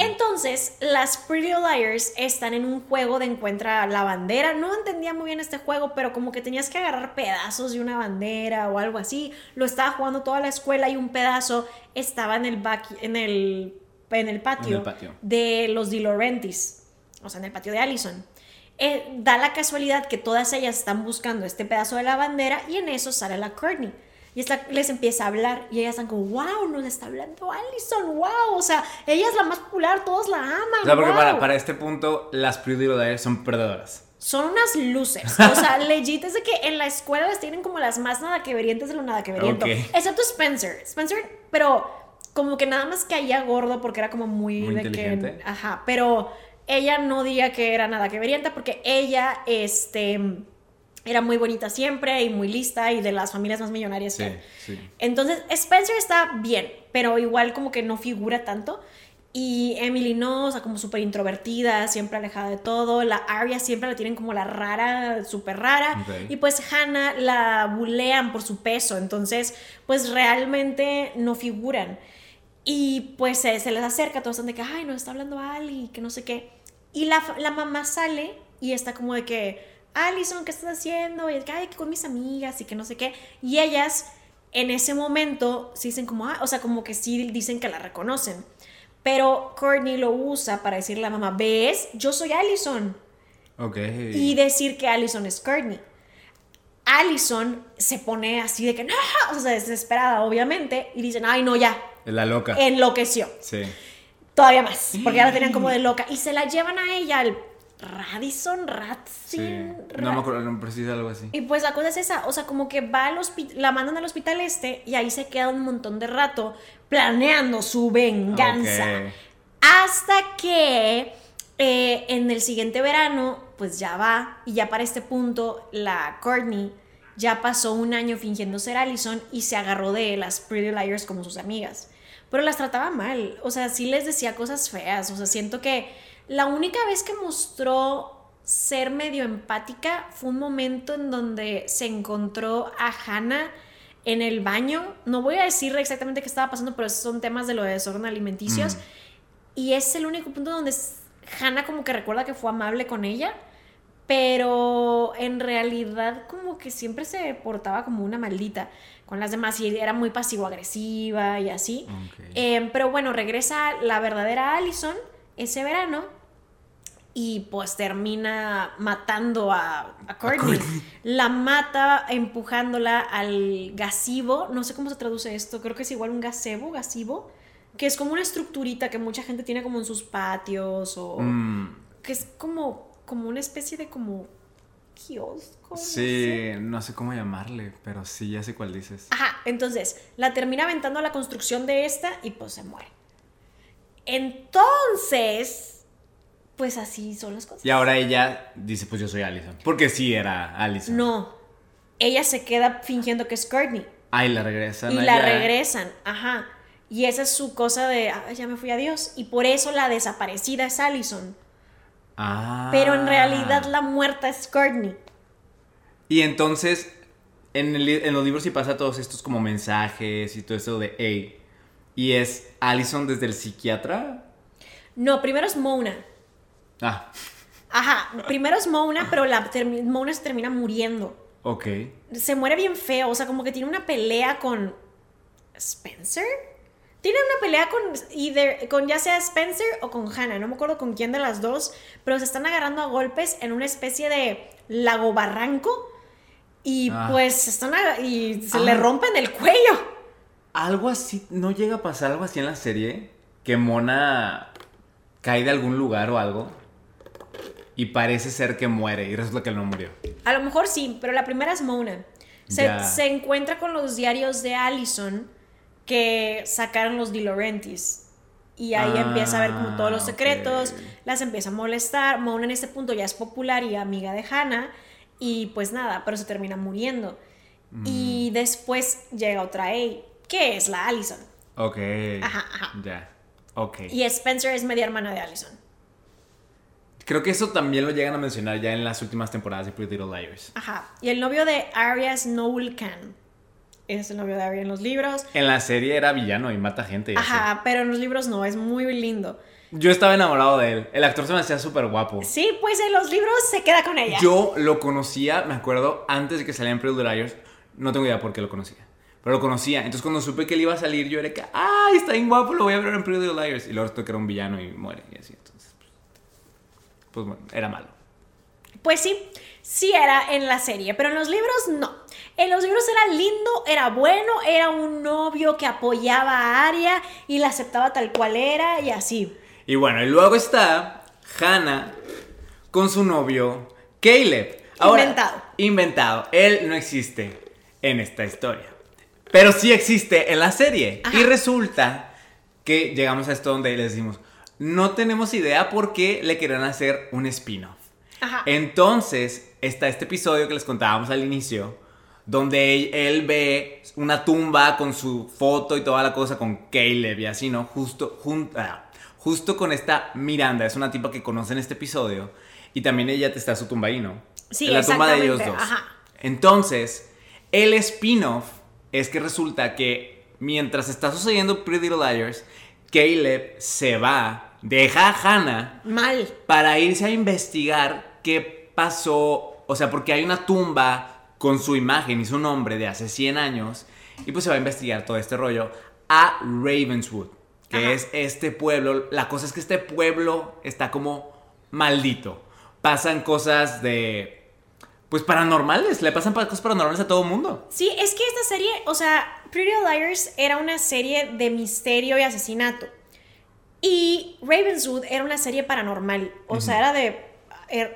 A: Entonces, las Pretty Liars están en un juego de encuentra la bandera. No entendía muy bien este juego, pero como que tenías que agarrar pedazos de una bandera o algo así. Lo estaba jugando toda la escuela y un pedazo estaba en el, back- en el, en el patio,
B: En el patio.
A: de los Di Laurentiis, o sea, en el patio de Allison. Eh, da la casualidad que todas ellas están buscando este pedazo de la bandera y en eso sale la Courtney. Y esta les empieza a hablar y ellas están como, wow, nos está hablando Allison, wow. O sea, ella es la más popular, todos la aman.
B: O sea, porque
A: wow".
B: para, para este punto, las Pretty Little son perdedoras.
A: Son unas losers. O sea, *laughs* legit es de que en la escuela las tienen como las más nada que verientes de lo nada que veriento.
B: Ok.
A: Excepto Spencer. Spencer, pero como que nada más caía gordo porque era como muy,
B: Muy
A: de
B: inteligente.
A: que. Ajá. Pero ella no diría que era nada que veriente porque ella, este. Era muy bonita siempre y muy lista y de las familias más millonarias
B: Sí, sí.
A: Entonces, Spencer está bien, pero igual como que no figura tanto. Y Emily no, o sea, como súper introvertida, siempre alejada de todo. La Arya siempre la tienen como la rara, súper rara. Y pues Hannah la bulean por su peso. Entonces, pues realmente no figuran. Y pues se, se les acerca, todos están de que, ay, nos está hablando Ali, que no sé qué. Y la, la mamá sale y está como de que, Alison, ¿qué estás haciendo? Y es que, ay, que con mis amigas y que no sé qué. Y ellas, en ese momento, sí dicen como, ah, o sea, como que sí dicen que la reconocen. Pero Courtney lo usa para decirle a la mamá, ¿ves? Yo soy Allison.
B: Ok.
A: Y decir que Allison es Courtney. Allison se pone así de que, no, o sea, desesperada, obviamente, y dicen, ay, no, ya,
B: La loca.
A: enloqueció.
B: Sí.
A: Todavía más, porque ya la tenían como de loca. Y se la llevan a ella al Radisson,
B: Sí.
A: Ratsin.
B: No me acuerdo, no precisa algo así.
A: Y pues la cosa es esa, o sea, como que va al hospital, la mandan al hospital este y ahí se queda un montón de rato planeando su venganza. Hasta que eh, en el siguiente verano, pues ya va, y ya para este punto, la Courtney ya pasó un año fingiendo ser Allison y se agarró de las Pretty Liars como sus amigas. Pero las trataba mal, o sea, sí les decía cosas feas, o sea, siento que la única vez que mostró ser medio empática fue un momento en donde se encontró a Hannah en el baño. No voy a decir exactamente qué estaba pasando, pero son temas de lo de desorden alimenticios.
B: Mm.
A: Y es el único punto donde Hannah como que recuerda que fue amable con ella, pero en realidad como que siempre se portaba como una maldita con las demás y era muy pasivo-agresiva y así. Eh, pero bueno, regresa la verdadera Allison ese verano y pues termina matando a, a Courtney. La mata empujándola al gasivo. No sé cómo se traduce esto. Creo que es igual un gazebo, gasivo. Que es como una estructurita que mucha gente tiene como en sus patios o...
B: Mm,
A: Que es como, como una especie de como kiosco. no sé.
B: sí, no sé cómo llamarle, pero sí, ya sé cuál dices.
A: Ajá, entonces la termina aventando a la construcción de esta y pues se muere. Entonces, pues así son las cosas.
B: Y ahora ella dice, pues yo soy Allison. Porque sí era Allison.
A: No, ella se queda fingiendo que es Courtney
B: Ay, la regresan
A: y la regresan, ajá. Y esa es su cosa de, "Ah, ya me fui a Dios. Y por eso la desaparecida es Allison.
B: Ah.
A: Pero en realidad la muerta es Courtney.
B: Y entonces, en, el en los libros sí pasa todos estos como mensajes y todo esto de, hey, y es Allison desde el psiquiatra.
A: No, primero es Mona.
B: Ah,
A: Ajá, primero es Mona, pero la Mona se termina muriendo.
B: ok.
A: se muere bien feo, o sea, como que tiene una pelea con Spencer. Tiene una pelea con, either, con ya sea Spencer o con Hannah, no me acuerdo con quién de las dos, pero se están agarrando a golpes en una especie de lago barranco y
B: Ah.
A: pues están a- y se
B: Ah.
A: le rompen el cuello.
B: Algo así, ¿no llega a pasar algo así en la serie? Que Mona cae de algún lugar o algo y parece ser que muere y resulta que él no murió.
A: A lo mejor sí, pero la primera es Mona. Se, se encuentra con los diarios de Allison que sacaron los Di Laurentiis. Y ahí
B: Ah,
A: empieza a ver como todos los secretos, las empieza a molestar. Mona en este punto ya es popular y amiga de Hannah. Y pues nada, pero se termina muriendo.
B: Mm.
A: Y después llega otra A, que es la Allison.
B: Ok.
A: Ajá, ajá.
B: Ya. Ok.
A: Y Spencer es media hermana de Allison.
B: Creo que eso también lo llegan a mencionar ya en las últimas temporadas de Pretty Little Liars.
A: Ajá. Y el novio de Arya es Noel Khan. Es el novio de Arya en los libros.
B: En la serie era villano y mata gente. y así.
A: Ajá, pero en los libros no, es muy lindo.
B: Yo estaba enamorado de él. El actor se me hacía súper guapo.
A: Sí, pues en los libros se queda con ella.
B: Yo lo conocía, me acuerdo, antes de que saliera en Pretty Little Liars. No tengo idea por qué lo conocía. Pero lo conocía. Entonces cuando supe que él iba a salir, yo era que, ¡ay, está bien guapo! Lo voy a ver en Pretty Little Liars. Y luego que era un villano y muere. Y así. Entonces, pues, bueno, era malo.
A: Pues sí, sí era en la serie, pero en los libros no. En los libros era lindo, era bueno, era un novio que apoyaba a Arya y la aceptaba tal cual era y así.
B: Y bueno, y luego está Hannah con su novio Caleb. Ahora,
A: Inventado.
B: Inventado. Él no existe en esta historia. Pero sí existe en la serie.
A: Ajá.
B: Y resulta que llegamos a esto donde le decimos, no tenemos idea por qué le querían hacer un spin-off.
A: Ajá.
B: Entonces, está este episodio que les contábamos al inicio, donde él, ve una tumba con su foto y toda la cosa con Caleb y así, ¿no? Justo, ah, justo con esta Miranda, es una tipa que conoce en este episodio, y también ella está su tumba ahí, ¿no?
A: Sí,
B: En la tumba de ellos dos.
A: ajá.
B: Entonces, el spin-off es que resulta que mientras está sucediendo Pretty Little Liars, Caleb se va, deja a Hannah
A: Mal.
B: para irse a investigar qué pasó, o sea, porque hay una tumba con su imagen y su nombre de hace 100 años, y pues se va a investigar todo este rollo a Ravenswood, que
A: Ajá.
B: es este pueblo, la cosa es que este pueblo está como maldito, pasan cosas de, pues paranormales, le pasan pa- cosas paranormales a todo el mundo.
A: Sí, es que esta serie, o sea, Pretty Liars era una serie de misterio y asesinato. Y Ravenswood era una serie paranormal. O sea, era de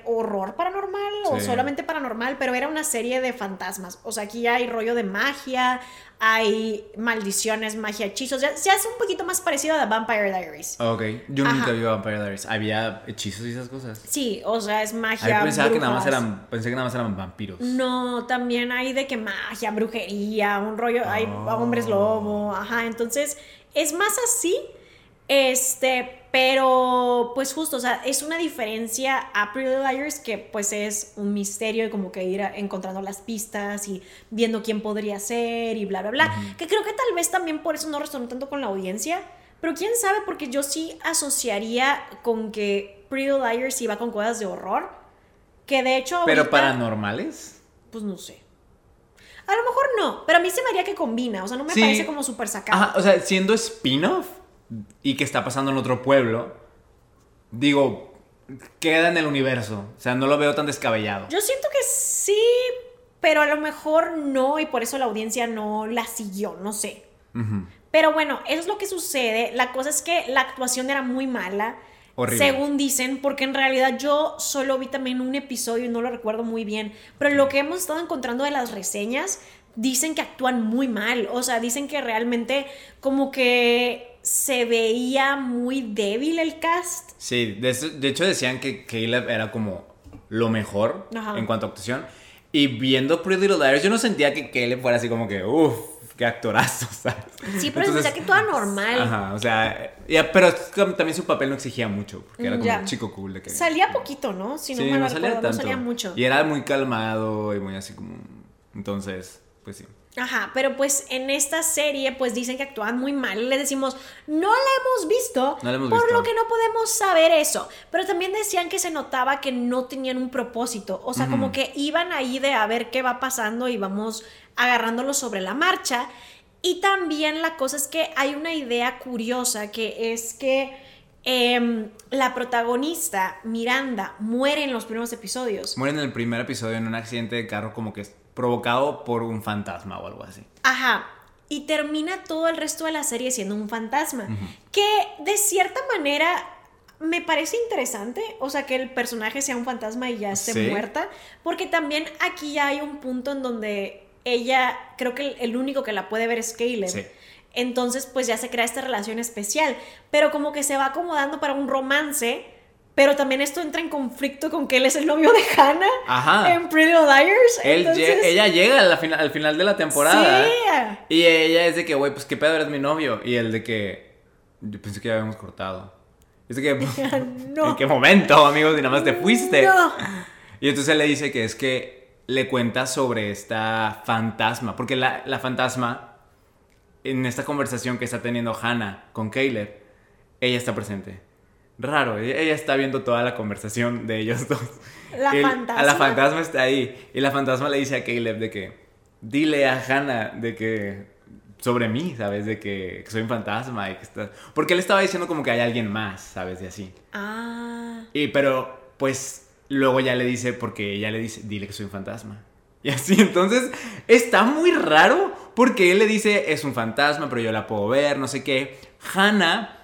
A: horror paranormal o solamente paranormal, pero era una serie de fantasmas. O sea, aquí hay rollo de magia, hay maldiciones, magia, hechizos. Ya, se hace un poquito más parecido a The Vampire Diaries.
B: Ok, yo
A: Ajá.
B: nunca vi Vampire Diaries, había hechizos y esas cosas.
A: Sí, o sea, es magia.
B: pensaba que nada más eran, pensé que nada más eran vampiros.
A: No, también hay de que magia, brujería, un rollo, hay
B: Oh.
A: hombres lobo, ajá, entonces es más así, este, pero pues justo, o sea, es una diferencia a Pretty Liars que pues es un misterio y como que ir encontrando las pistas y viendo quién podría ser y bla, bla, bla, que creo que tal vez también por eso no resonó tanto con la audiencia, pero quién sabe, porque yo sí asociaría con que Pretty Liars iba con cosas de horror, que de hecho...
B: Pero paranormales.
A: pues no sé. A lo mejor no, pero a mí se me haría que combina, o sea, no me
B: Sí.
A: parece como súper sacado.
B: Ajá, o sea, siendo spin-off y que está pasando en otro pueblo, digo, queda en el universo. O sea, no lo veo tan descabellado.
A: Yo siento que sí, pero a lo mejor no, y por eso la audiencia no la siguió, no sé. Pero bueno, eso es lo que sucede. La cosa es que la actuación era muy mala.
B: Horrible.
A: Según dicen, porque en realidad yo solo vi también un episodio y no lo recuerdo muy bien. Pero lo que hemos estado encontrando de las reseñas, dicen que actúan muy mal. O sea, dicen que realmente como que se veía muy débil el cast.
B: Sí, de, hecho decían que Caleb era como lo mejor
A: Ajá.
B: en cuanto a actuación. Y viendo Pretty Little Liars, yo no sentía que Caleb fuera así como que, uff, qué actorazo, *laughs* ¿sabes?
A: Sí, pero sentía que actuaba normal.
B: Ajá, o sea, ya, pero como también su papel no exigía mucho, porque era como
A: Ya.
B: un chico cool de que...
A: Salía poquito, ¿no? Si no
B: Sí,
A: me
B: no
A: lo
B: salía
A: recuerdo, no
B: tanto.
A: salía mucho.
B: Y era muy calmado y muy así como... Entonces, pues sí.
A: Ajá, pero pues en esta serie pues dicen que actúan muy mal. Le decimos, no la hemos visto,
B: No la hemos
A: por
B: visto.
A: lo que no podemos saber eso. Pero también decían que se notaba que no tenían un propósito. O sea, como que iban ahí de a ver qué va pasando y vamos agarrándolo sobre la marcha. Y también la cosa es que hay una idea curiosa que es que em, la protagonista, Miranda, muere en los primeros episodios.
B: Muere en el primer episodio en un accidente de carro como que... provocado por un fantasma o algo así.
A: Ajá. Y termina todo el resto de la serie siendo un fantasma. Que de cierta manera me parece interesante, o sea, que el personaje sea un fantasma y ya esté
B: Sí.
A: muerta, porque también aquí ya hay un punto en donde ella, creo que el, el único que la puede ver es Caleb.
B: Sí.
A: Entonces, pues ya se crea esta relación especial, pero como que se va acomodando para un romance, pero también esto entra en conflicto con que él es el novio de Hannah
B: Ajá.
A: en Pretty Little Liars.
B: Él lle-
A: entonces-
B: ella llega a la fina- al final de la temporada.
A: Sí.
B: Y ella es de que, güey, pues qué pedo eres mi novio. Y él de que, yo pensé que ya habíamos cortado. Y es de que, *laughs*
A: No.
B: ¿en qué momento, amigos? Y nada más te fuiste.
A: No.
B: Y entonces él le dice que es que le cuenta sobre esta fantasma. Porque la, la fantasma, en esta conversación que está teniendo Hannah con Caleb, ella está presente. Raro, ella, ella está viendo toda la conversación de ellos *laughs* dos.
A: ¿La fantasma?
B: A la fantasma está ahí. Y la fantasma le dice a Caleb de que, dile a Hannah de que, sobre mí, ¿sabes? De que, que soy un fantasma y que estás... Porque él estaba diciendo como que hay alguien más, ¿sabes? De así.
A: Ah.
B: Y pero, pues, luego ya le dice, porque ella le dice, dile que soy un fantasma. *laughs* Y así, entonces, está muy raro porque él le dice, es un fantasma, pero yo la puedo ver, no sé qué. Hannah,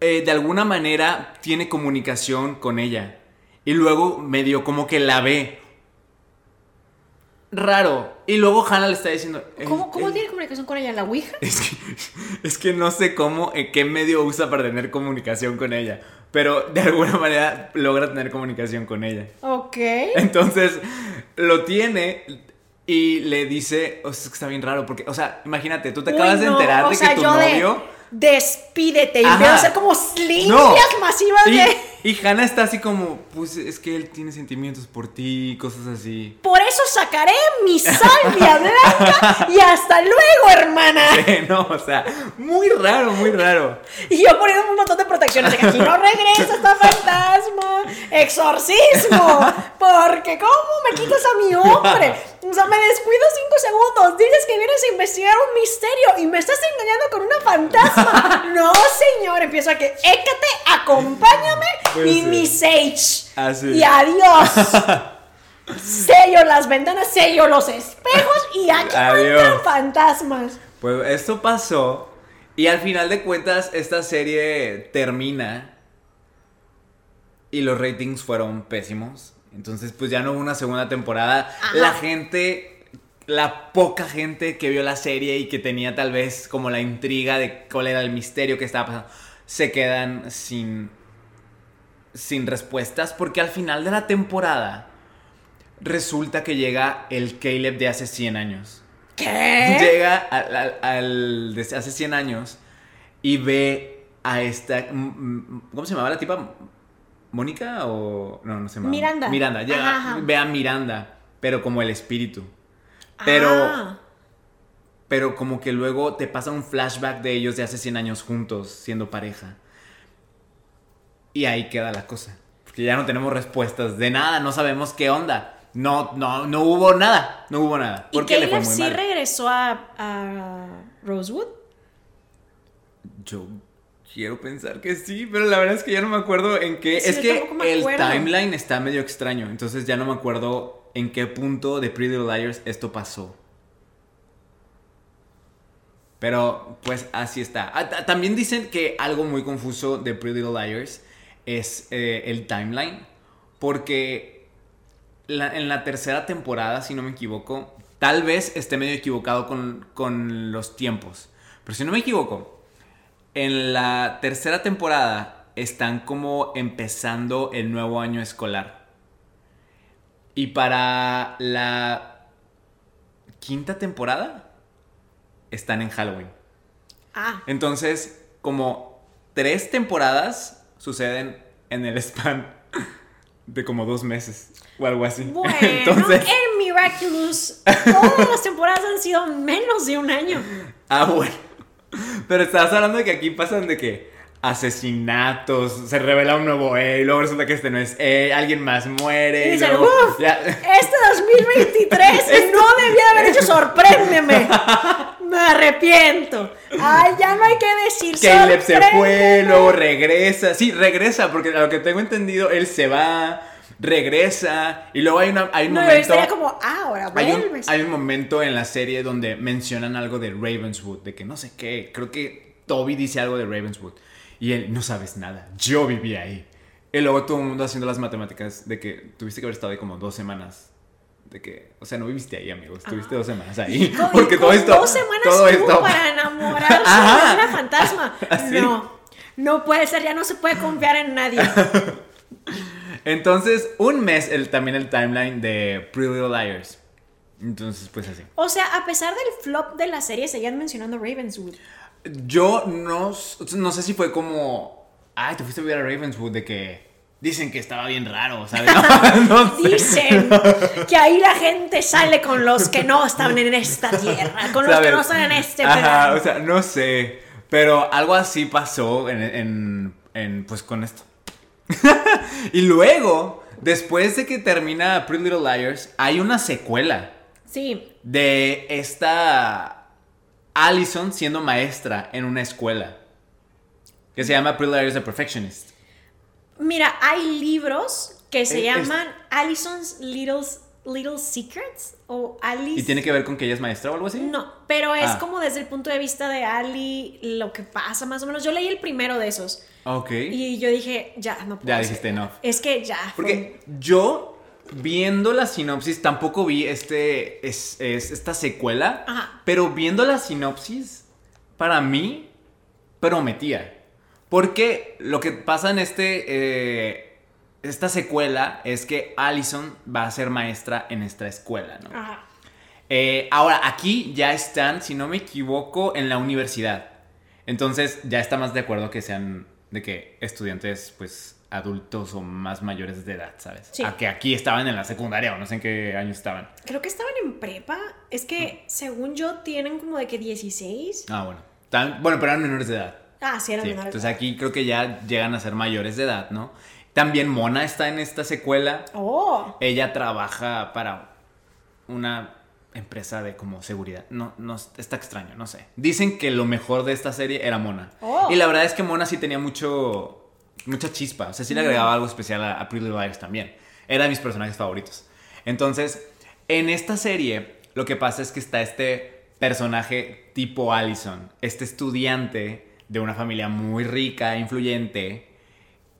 B: eh, de alguna manera, tiene comunicación con ella. Y luego medio como que la ve. Raro. Y luego Hannah le está diciendo...
A: ¿Cómo,
B: "Eh,
A: cómo
B: eh,
A: tiene comunicación con ella? ¿La Ouija? *laughs*
B: es que, es que no sé cómo, qué medio usa para tener comunicación con ella. Pero de alguna manera logra tener comunicación con ella.
A: Ok.
B: Entonces lo tiene y le dice, o sea, es que está bien raro porque, o sea, imagínate, tú te
A: Uy,
B: acabas de enterar
A: o
B: de
A: sea,
B: que tu
A: de,
B: novio...
A: Despídete y a hacer como limpias
B: No.
A: masivas
B: Y,
A: de.
B: Y Hannah está así como, pues es que él tiene sentimientos por ti, cosas así.
A: Por eso sacaré mi salvia *laughs* blanca y hasta luego, hermana. *laughs*
B: no, o sea, muy raro, muy raro.
A: Y yo poniendo un montón de protecciones de que aquí no regresa esta *laughs* fantasma. Exorcismo. Porque ¿cómo me quitas a mi hombre? O sea, me descuido cinco segundos. Dices que vienes a investigar un misterio y me estás engañando con una fantasma. No, señor. Empiezo a que, écate, acompáñame y mi sage.
B: Así.
A: Y adiós. *laughs* sello las ventanas, sello los espejos y aquí
B: Adiós.
A: fantasmas.
B: Pues esto pasó y al final de cuentas esta serie termina y los ratings fueron pésimos. Entonces pues ya no hubo una segunda temporada.
A: Ajá.
B: La gente, la poca gente que vio la serie y que tenía tal vez como la intriga de cuál era el misterio que estaba pasando, se quedan sin, sin respuestas porque al final de la temporada resulta que llega el Caleb de hace 100 años
A: ¿Qué?
B: llega al, al- al- desde hace 100 años y ve a esta ¿cómo se llamaba la tipa? ¿Mónica o no, no se llama?
A: Miranda.
B: Miranda, llega,
A: Ajá, ajá.
B: ve a Miranda, pero como el espíritu. Pero
A: Ah.
B: pero como que luego te pasa un flashback de ellos de hace 100 años juntos siendo pareja. Y ahí queda la cosa, porque ya no tenemos respuestas de nada, no sabemos qué onda. No, no, no hubo nada, no hubo nada.
A: ¿Y
B: Porque le fue
A: Caleb
B: muy
A: sí
B: mal.
A: regresó a, a Rosewood?
B: Yo quiero pensar que sí, pero la verdad es que ya no me acuerdo en qué.
A: Sí,
B: es que el timeline está medio extraño, entonces ya no me acuerdo en qué punto de Pretty Little Liars esto pasó. Pero pues así está. Ah, ta- También dicen que algo muy confuso de Pretty Little Liars es eh, el timeline, porque la- en la tercera temporada, si no me equivoco, tal vez esté medio equivocado con, con los tiempos, pero si no me equivoco, en la tercera temporada están como empezando el nuevo año escolar. Y para la quinta temporada están en Halloween.
A: Ah.
B: Entonces, como tres temporadas suceden en el span de como dos meses o algo así.
A: Bueno, *laughs*
B: Entonces,
A: en Miraculous, todas las temporadas han sido menos de un año.
B: ah, bueno. Pero estabas hablando de que aquí pasan de que asesinatos, se revela un nuevo E, y luego resulta que este no es E, alguien más muere.
A: Y
B: Y
A: dicen,
B: luego,
A: "Uf,
B: ya-
A: este 2023 *laughs* no debía haber hecho sorpréndeme. *laughs* Me arrepiento. Ay, ya no hay que decir
B: Caleb se fue, luego regresa. Sí, regresa, porque a lo que tengo entendido, él se va. regresa y luego hay, una, hay un
A: No, yo
B: momento...
A: estaría como, ah, ahora
B: Hay un, hay un momento en la serie donde mencionan algo de Ravenswood, de que no sé qué, creo que Toby dice algo de Ravenswood. Y él, no sabes nada, yo viví ahí. Y luego todo el mundo haciendo las matemáticas de que tuviste que haber estado ahí como dos semanas. De que, o sea, no viviste ahí, amigo, estuviste dos semanas ahí. *laughs* *laughs* Porque todo esto...
A: Dos semanas
B: todo esto...
A: para enamorarse *laughs*
B: Ajá.
A: de una fantasma.
B: Así.
A: No, no puede ser, ya no se puede confiar en nadie.
B: Entonces, un mes el, también el timeline de Pretty Little Liars. Entonces, pues así.
A: O sea, a pesar del flop de la serie, seguían mencionando Ravenswood.
B: Yo no, no sé si fue como, ay, te fuiste a ver a Ravenswood de que dicen que estaba bien raro, ¿sabes? *laughs* No, *laughs* no sé.
A: Dicen que ahí la gente sale con los que no están en esta tierra, con los que no están en este
B: Ajá, o sea, no sé. Pero algo así pasó en, en- en, pues con esto. *laughs* y luego, después de que termina Pretty Little Liars, hay una secuela
A: Sí,
B: de esta Allison siendo maestra en una escuela. Que se llama Pretty Little Liars The Perfectionist.
A: Mira, hay libros que se
B: Es- es-
A: llaman Allison's Little, Little Secrets o Alice.
B: ¿Y tiene que ver con que ella es maestra o algo así?
A: No, pero es
B: Ah.
A: como desde el punto de vista de Ali, lo que pasa más o menos. Yo leí el primero de esos
B: Ok.
A: y yo dije, ya, no puedo.
B: Ya
A: hacer.
B: dijiste no.
A: Es que ya. fue-
B: Porque yo, viendo la sinopsis, tampoco vi este, es, es- esta secuela.
A: Ajá.
B: Pero viendo la sinopsis, para mí, prometía. Porque lo que pasa en este, eh, esta secuela es que Allison va a ser maestra en esta escuela, ¿no?
A: Ajá.
B: Eh, ahora, aquí ya están, si no me equivoco, en la universidad. Entonces, ya está más de acuerdo que sean de que estudiantes, pues, adultos o más mayores de edad, ¿sabes?
A: Sí.
B: A que aquí estaban en la secundaria o no sé en qué año estaban.
A: Creo que estaban en prepa. Es que, según yo, tienen como de que 16.
B: Ah, bueno. Tan- bueno, pero eran menores de edad.
A: Ah, sí, eran
B: Sí,
A: menores.
B: Entonces aquí creo que ya llegan a ser mayores de edad, ¿no? También Mona está en esta secuela.
A: Oh.
B: Ella trabaja para una empresa de como seguridad. No, no, está extraño, no sé. Dicen que lo mejor de esta serie era Mona.
A: Oh.
B: Y la verdad es que Mona sí tenía mucho, mucha chispa. O sea, sí le agregaba algo especial a, a Pretty Little Liars también. Era de mis personajes favoritos. Entonces, en esta serie, lo que pasa es que está este personaje tipo Allison, este estudiante de una familia muy rica, influyente,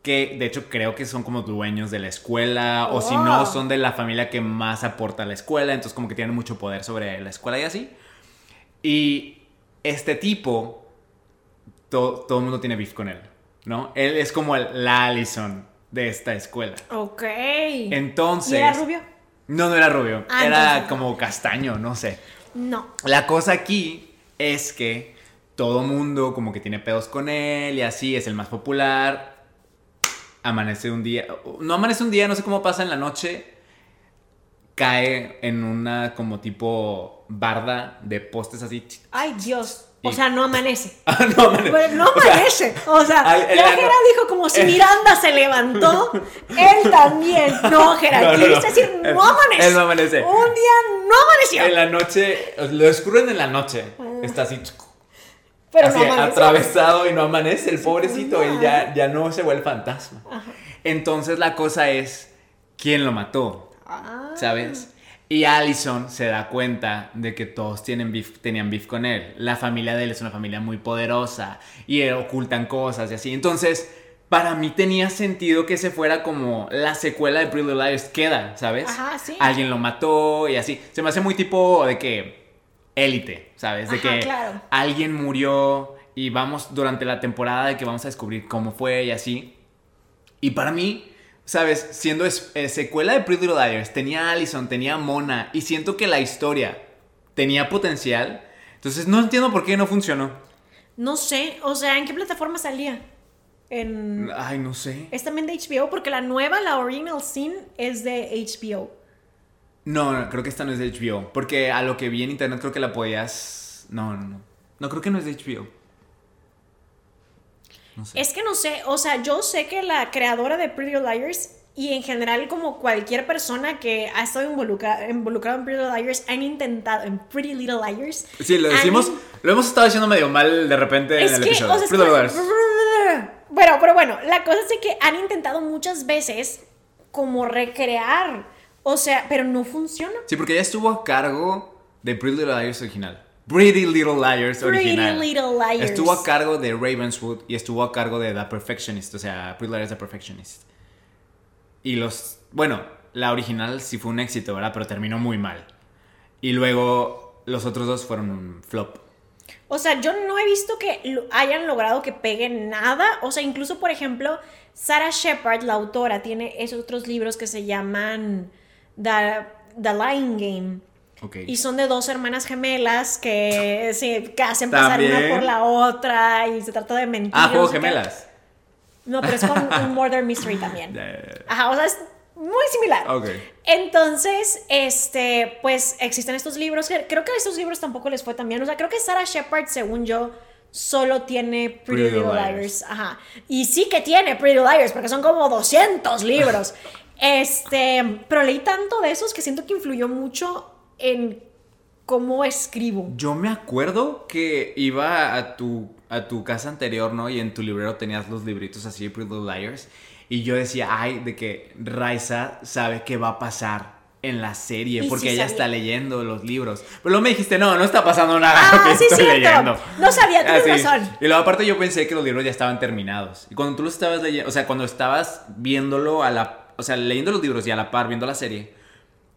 B: que de hecho creo que son como dueños de la escuela o si no son de la familia que más aporta a la escuela, entonces como que tienen mucho poder sobre la escuela y así. Y este tipo, to- todo el mundo tiene beef con él, ¿no? Él es como el, la Allison de esta escuela.
A: Ok.
B: Entonces...
A: ¿Y era rubio?
B: No, no era rubio,
A: Ah,
B: era
A: no.
B: como castaño, no sé.
A: No.
B: La cosa aquí es que todo mundo como que tiene pedos con él y así, es el más popular. Amanece un día, no amanece un día, no sé cómo pasa en la noche, cae en una como tipo barda de postes así.
A: Ay, Dios. O sea, no amanece. *laughs*
B: Ah, no amanece.
A: Pues no
B: O sea,
A: amanece. O sea,
B: el-
A: la Jera dijo como si Miranda se levantó, *laughs* él también. No, Jera,
B: No, no,
A: decir no amanece.
B: él no amanece.
A: Un día no amaneció.
B: En la noche, lo descubren en la noche, está así.
A: Pero
B: así,
A: no
B: atravesado y no amanece, el pobrecito,
A: pues,
B: él ya, ya no se vuelve fantasma. Entonces la cosa es, ¿quién lo mató?
A: Ah.
B: ¿Sabes? Y Allison se da cuenta de que todos tienen beef- tenían beef con él. La familia de él es una familia muy poderosa y ocultan cosas y así. Entonces, para mí tenía sentido que se fuera como la secuela de Pretty Little Liars queda, ¿sabes?
A: Ajá, sí.
B: Alguien lo mató y así. Se me hace muy tipo de que élite, ¿sabes? De
A: Ajá,
B: que
A: claro.
B: alguien murió y vamos durante la temporada de que vamos a descubrir cómo fue y así. Y para mí, ¿sabes? Siendo es- eh, secuela de Pretty Little Liars, tenía a Allison, tenía a Mona y siento que la historia tenía potencial. Entonces no entiendo por qué no funcionó.
A: No sé, o sea, ¿en qué plataforma salía? En...
B: Ay, no sé.
A: Es también de HBO porque la nueva, la original scene, es de HBO.
B: No, no, creo que esta no es de HBO. Porque a lo que vi en internet creo que la podías... No, no, no. No, creo que no es de HBO. No sé.
A: Es que no sé, o sea, yo sé que la creadora de Pretty Little Liars y en general como cualquier persona que ha estado involucra- involucrado en Pretty Little Liars han intentado, en Pretty Little Liars.
B: Sí, lo decimos... Lo hemos estado diciendo medio mal de repente
A: Es
B: en el
A: que,
B: episodio.
A: o sea,
B: Pretty Liars.
A: Bueno, pero bueno, la cosa es que han intentado muchas veces como recrear. O sea, pero no funciona.
B: Sí, porque ella estuvo a cargo de Pretty Little Liars original. Pretty Little Liars
A: Pretty
B: original.
A: Little Liars.
B: Estuvo a cargo de Ravenswood y estuvo a cargo de The Perfectionist, o sea, Pretty Little Liars The Perfectionist. Y los, bueno, la original sí fue un éxito, ¿verdad? Pero terminó muy mal. Y luego los otros dos fueron un flop.
A: O sea, yo no he visto que hayan logrado que peguen nada. O sea, incluso, por ejemplo, Sarah Shepard, la autora, tiene esos otros libros que se llaman The, The Lying Game.
B: Ok.
A: Y son de dos hermanas gemelas que *laughs* se que hacen pasar una por la otra y se trata de mentir.
B: Ah, juego gemelas.
A: No, pero es con *laughs* un murder mystery también. Ajá, o sea, es muy similar.
B: Ok.
A: Entonces, este, pues existen estos libros. que Creo que a estos libros tampoco les fue tan bien. O sea, creo que Sarah Shepard, según yo, solo tiene Pretty,
B: Pretty
A: Little
B: Little
A: Liars.
B: Liars.
A: Ajá. Y sí que tiene Pretty Little Liars, porque son como 200 libros. *laughs* este, pero leí tanto de esos que siento que influyó mucho en cómo escribo.
B: Yo me acuerdo que iba a tu, a tu casa anterior, ¿no? Y en tu librero tenías los libritos así Pretty Little Liars. Y yo decía, ay, de que Raisa sabe qué va a pasar en la serie,
A: Y
B: porque
A: sí
B: ella
A: sabía.
B: está leyendo los libros. Pero luego me dijiste, no, no está pasando nada
A: Ah,
B: lo que
A: sí,
B: estoy
A: cierto.
B: leyendo.
A: No sabía, tienes
B: Así.
A: razón.
B: Y luego aparte yo pensé que los libros ya estaban terminados. Y cuando tú los estabas leyendo, o sea, cuando estabas viéndolo a la, o sea, leyendo los libros y a la par viendo la serie,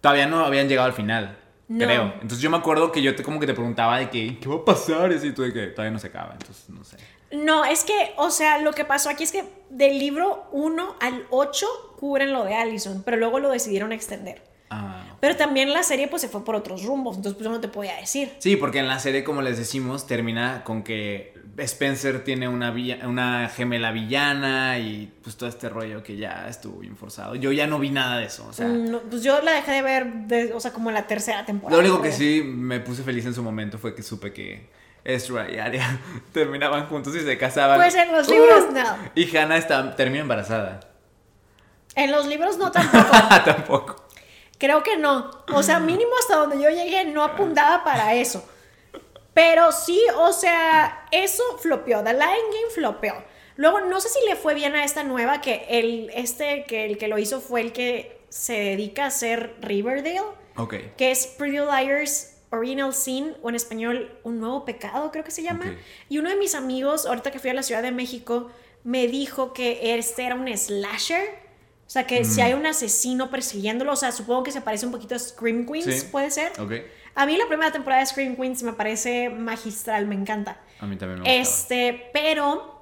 B: todavía no habían llegado al final.
A: No.
B: Creo. Entonces yo me acuerdo que yo te, como que te preguntaba de que, ¿qué va a pasar? Y así tú de que todavía no se acaba. Entonces, no sé.
A: No, es que, o sea, lo que pasó aquí es que del libro 1 al 8 cubren lo de Allison, pero luego lo decidieron extender.
B: Ah.
A: Pero también la serie pues se fue por otros rumbos, entonces pues yo no te podía decir.
B: Sí, porque en la serie, como les decimos, termina con que Spencer tiene una, villa- una gemela villana y pues todo este rollo que ya estuvo bien forzado. Yo ya no vi nada de eso. O sea,
A: Mm, no, pues yo la dejé de ver, de- o sea, como en la tercera temporada.
B: Lo único que sí me puse feliz en su momento fue que supe que Ezra y Arya *laughs* terminaban juntos y se casaban.
A: Pues en los libros
B: Uh,
A: no.
B: Y Hannah está, termina embarazada.
A: En los libros no *laughs* tampoco.
B: Tampoco.
A: Creo que no. O sea, mínimo hasta donde yo llegué no apuntaba para eso. Pero sí, o sea, eso flopeó. The Lion Game flopeó. Luego, no sé si le fue bien a esta nueva, que el, este, que el que lo hizo fue el que se dedica a hacer Riverdale,
B: Ok.
A: que es Pretty Liars Original Sin, o en español, Un Nuevo Pecado, creo que se llama. Y uno de mis amigos, ahorita que fui a la Ciudad de México, me dijo que este era un slasher. O sea, que
B: Mm.
A: si hay un asesino persiguiéndolo, o sea, supongo que se parece un poquito a Scream Queens,
B: Sí.
A: puede ser.
B: Ok.
A: A mí la primera temporada de Scream Queens me parece magistral, me encanta.
B: A mí también me gustaba.
A: Este, pero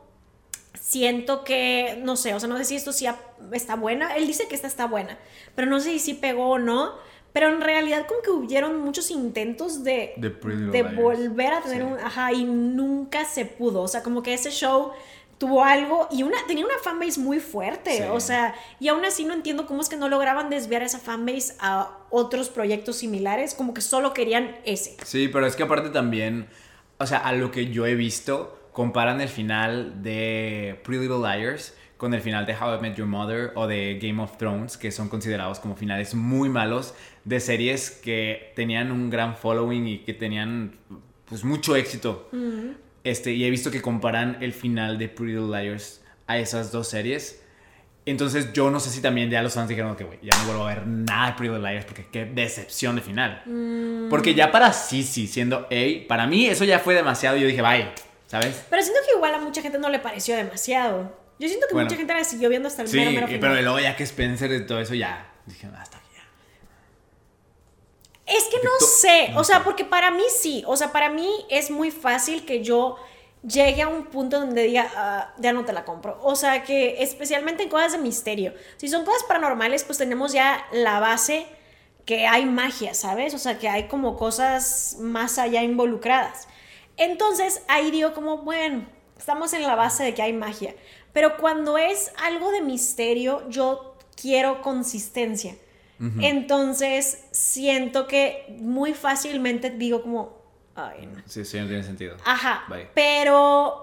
A: siento que, no sé, o sea, no sé si esto sí está buena. Él dice que esta está buena, pero no sé si sí pegó o no. Pero en realidad como que hubieron muchos intentos de,
B: De
A: volver a tener
B: Sí.
A: un... Ajá, y nunca se pudo. O sea, como que ese show tuvo algo y una, tenía una fanbase muy fuerte.
B: Sí.
A: O sea, y aún así no entiendo cómo es que no lograban desviar esa fanbase a otros proyectos similares. Como que solo querían ese.
B: Sí, pero es que aparte también, o sea, a lo que yo he visto, comparan el final de Pretty Little Liars con el final de How I Met Your Mother o de Game of Thrones, que son considerados como finales muy malos de series que tenían un gran following y que tenían pues mucho éxito. Este, y he visto que comparan el final de Pretty Little Liars a esas dos series. Entonces yo no sé si también ya los fans dijeron que, güey, ya no vuelvo a ver nada de Pretty Little Liars porque qué decepción de final. Porque ya para Sissy siendo A, para mí eso ya fue demasiado y yo dije, bye, ¿sabes?
A: Pero siento que igual a mucha gente no le pareció demasiado. Yo siento que
B: Bueno.
A: mucha gente la siguió viendo hasta el
B: Sí,
A: mero, mero final.
B: pero luego ya que Spencer y todo eso ya, dije, hasta ya.
A: Es que no sé, o sea, porque para mí sí, o sea, para mí es muy fácil que yo llegue a un punto donde diga, "Ah, ya no te la compro. O sea, que especialmente en cosas de misterio. Si son cosas paranormales, pues tenemos ya la base que hay magia, ¿sabes? O sea, que hay como cosas más allá involucradas. Entonces, ahí digo como, bueno, estamos en la base de que hay magia. Pero cuando es algo de misterio, yo quiero consistencia. Entonces, siento que muy fácilmente digo como, ay, no.
B: Sí, sí, no tiene sentido.
A: Ajá,
B: Bye.
A: pero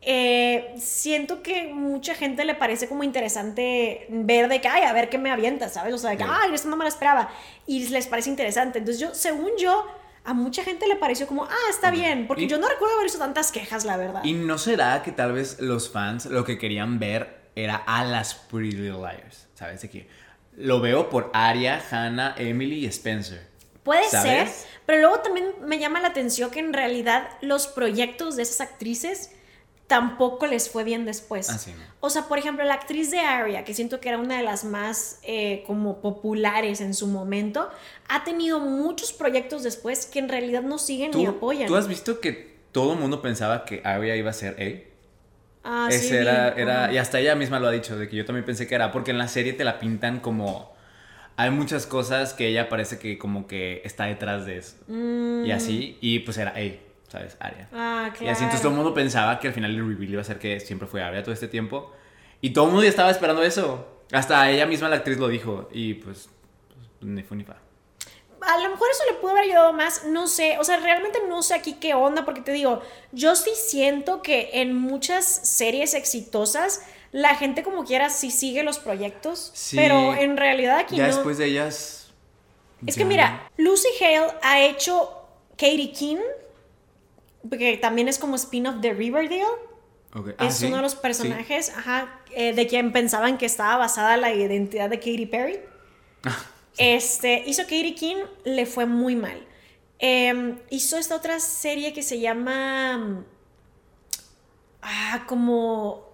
A: eh, siento que mucha gente le parece como interesante ver de que, ay, a ver qué me avienta, ¿sabes? O sea, de que,
B: Sí.
A: ay, esto no me lo esperaba. Y les parece interesante. Entonces yo, según yo, a mucha gente le pareció como, ah, está bien. Porque
B: Y-
A: yo no recuerdo haber visto tantas quejas, la verdad.
B: ¿Y no será que tal vez los fans lo que querían ver era a las Pretty Little Liars? ¿Sabes? De que lo veo por Arya, Hannah, Emily y Spencer.
A: Puede
B: ¿Sabes?
A: ser, pero luego también me llama la atención que en realidad los proyectos de esas actrices tampoco les fue bien después.
B: Ah, sí, no.
A: O sea, por ejemplo, la actriz de Arya, que siento que era una de las más eh, como populares en su momento, ha tenido muchos proyectos después que en realidad no siguen ni
B: ¿Tú,
A: apoyan.
B: ¿Tú has visto que todo el mundo pensaba que Arya iba a ser él?
A: Ah, sí,
B: Ese era,
A: vi.
B: era,
A: Ajá.
B: y hasta ella misma lo ha dicho, de que yo también pensé que era, porque en la serie te la pintan como, hay muchas cosas que ella parece que como que está detrás de eso,
A: Mm.
B: y así, y pues era él, ¿sabes? Arya.
A: Ah,
B: Y
A: claro.
B: así, entonces todo el mundo pensaba que al final el reveal iba a ser que siempre fue Arya todo este tiempo, y todo el mundo ya estaba esperando eso, hasta ella misma la actriz lo dijo, y pues, pues, ni fu ni fa.
A: A lo mejor eso le pudo haber ayudado más, no sé, o sea, realmente no sé aquí qué onda, porque te digo, yo sí siento que en muchas series exitosas la gente como quiera sí sigue los proyectos,
B: Sí.
A: pero en realidad aquí
B: Ya
A: no.
B: después de ellas...
A: Es
B: ya
A: que mira, Lucy Hale ha hecho Katie King, que también es como spin-off de Riverdale.
B: no. Ok. Ah,
A: es
B: ¿sí?
A: uno de los
B: Sí.
A: personajes, ajá, eh, de quien pensaban que estaba basada la identidad de Katy Perry. *laughs* Este, hizo Katie King, le fue muy mal. Em, hizo esta otra serie que se llama. Ah, como.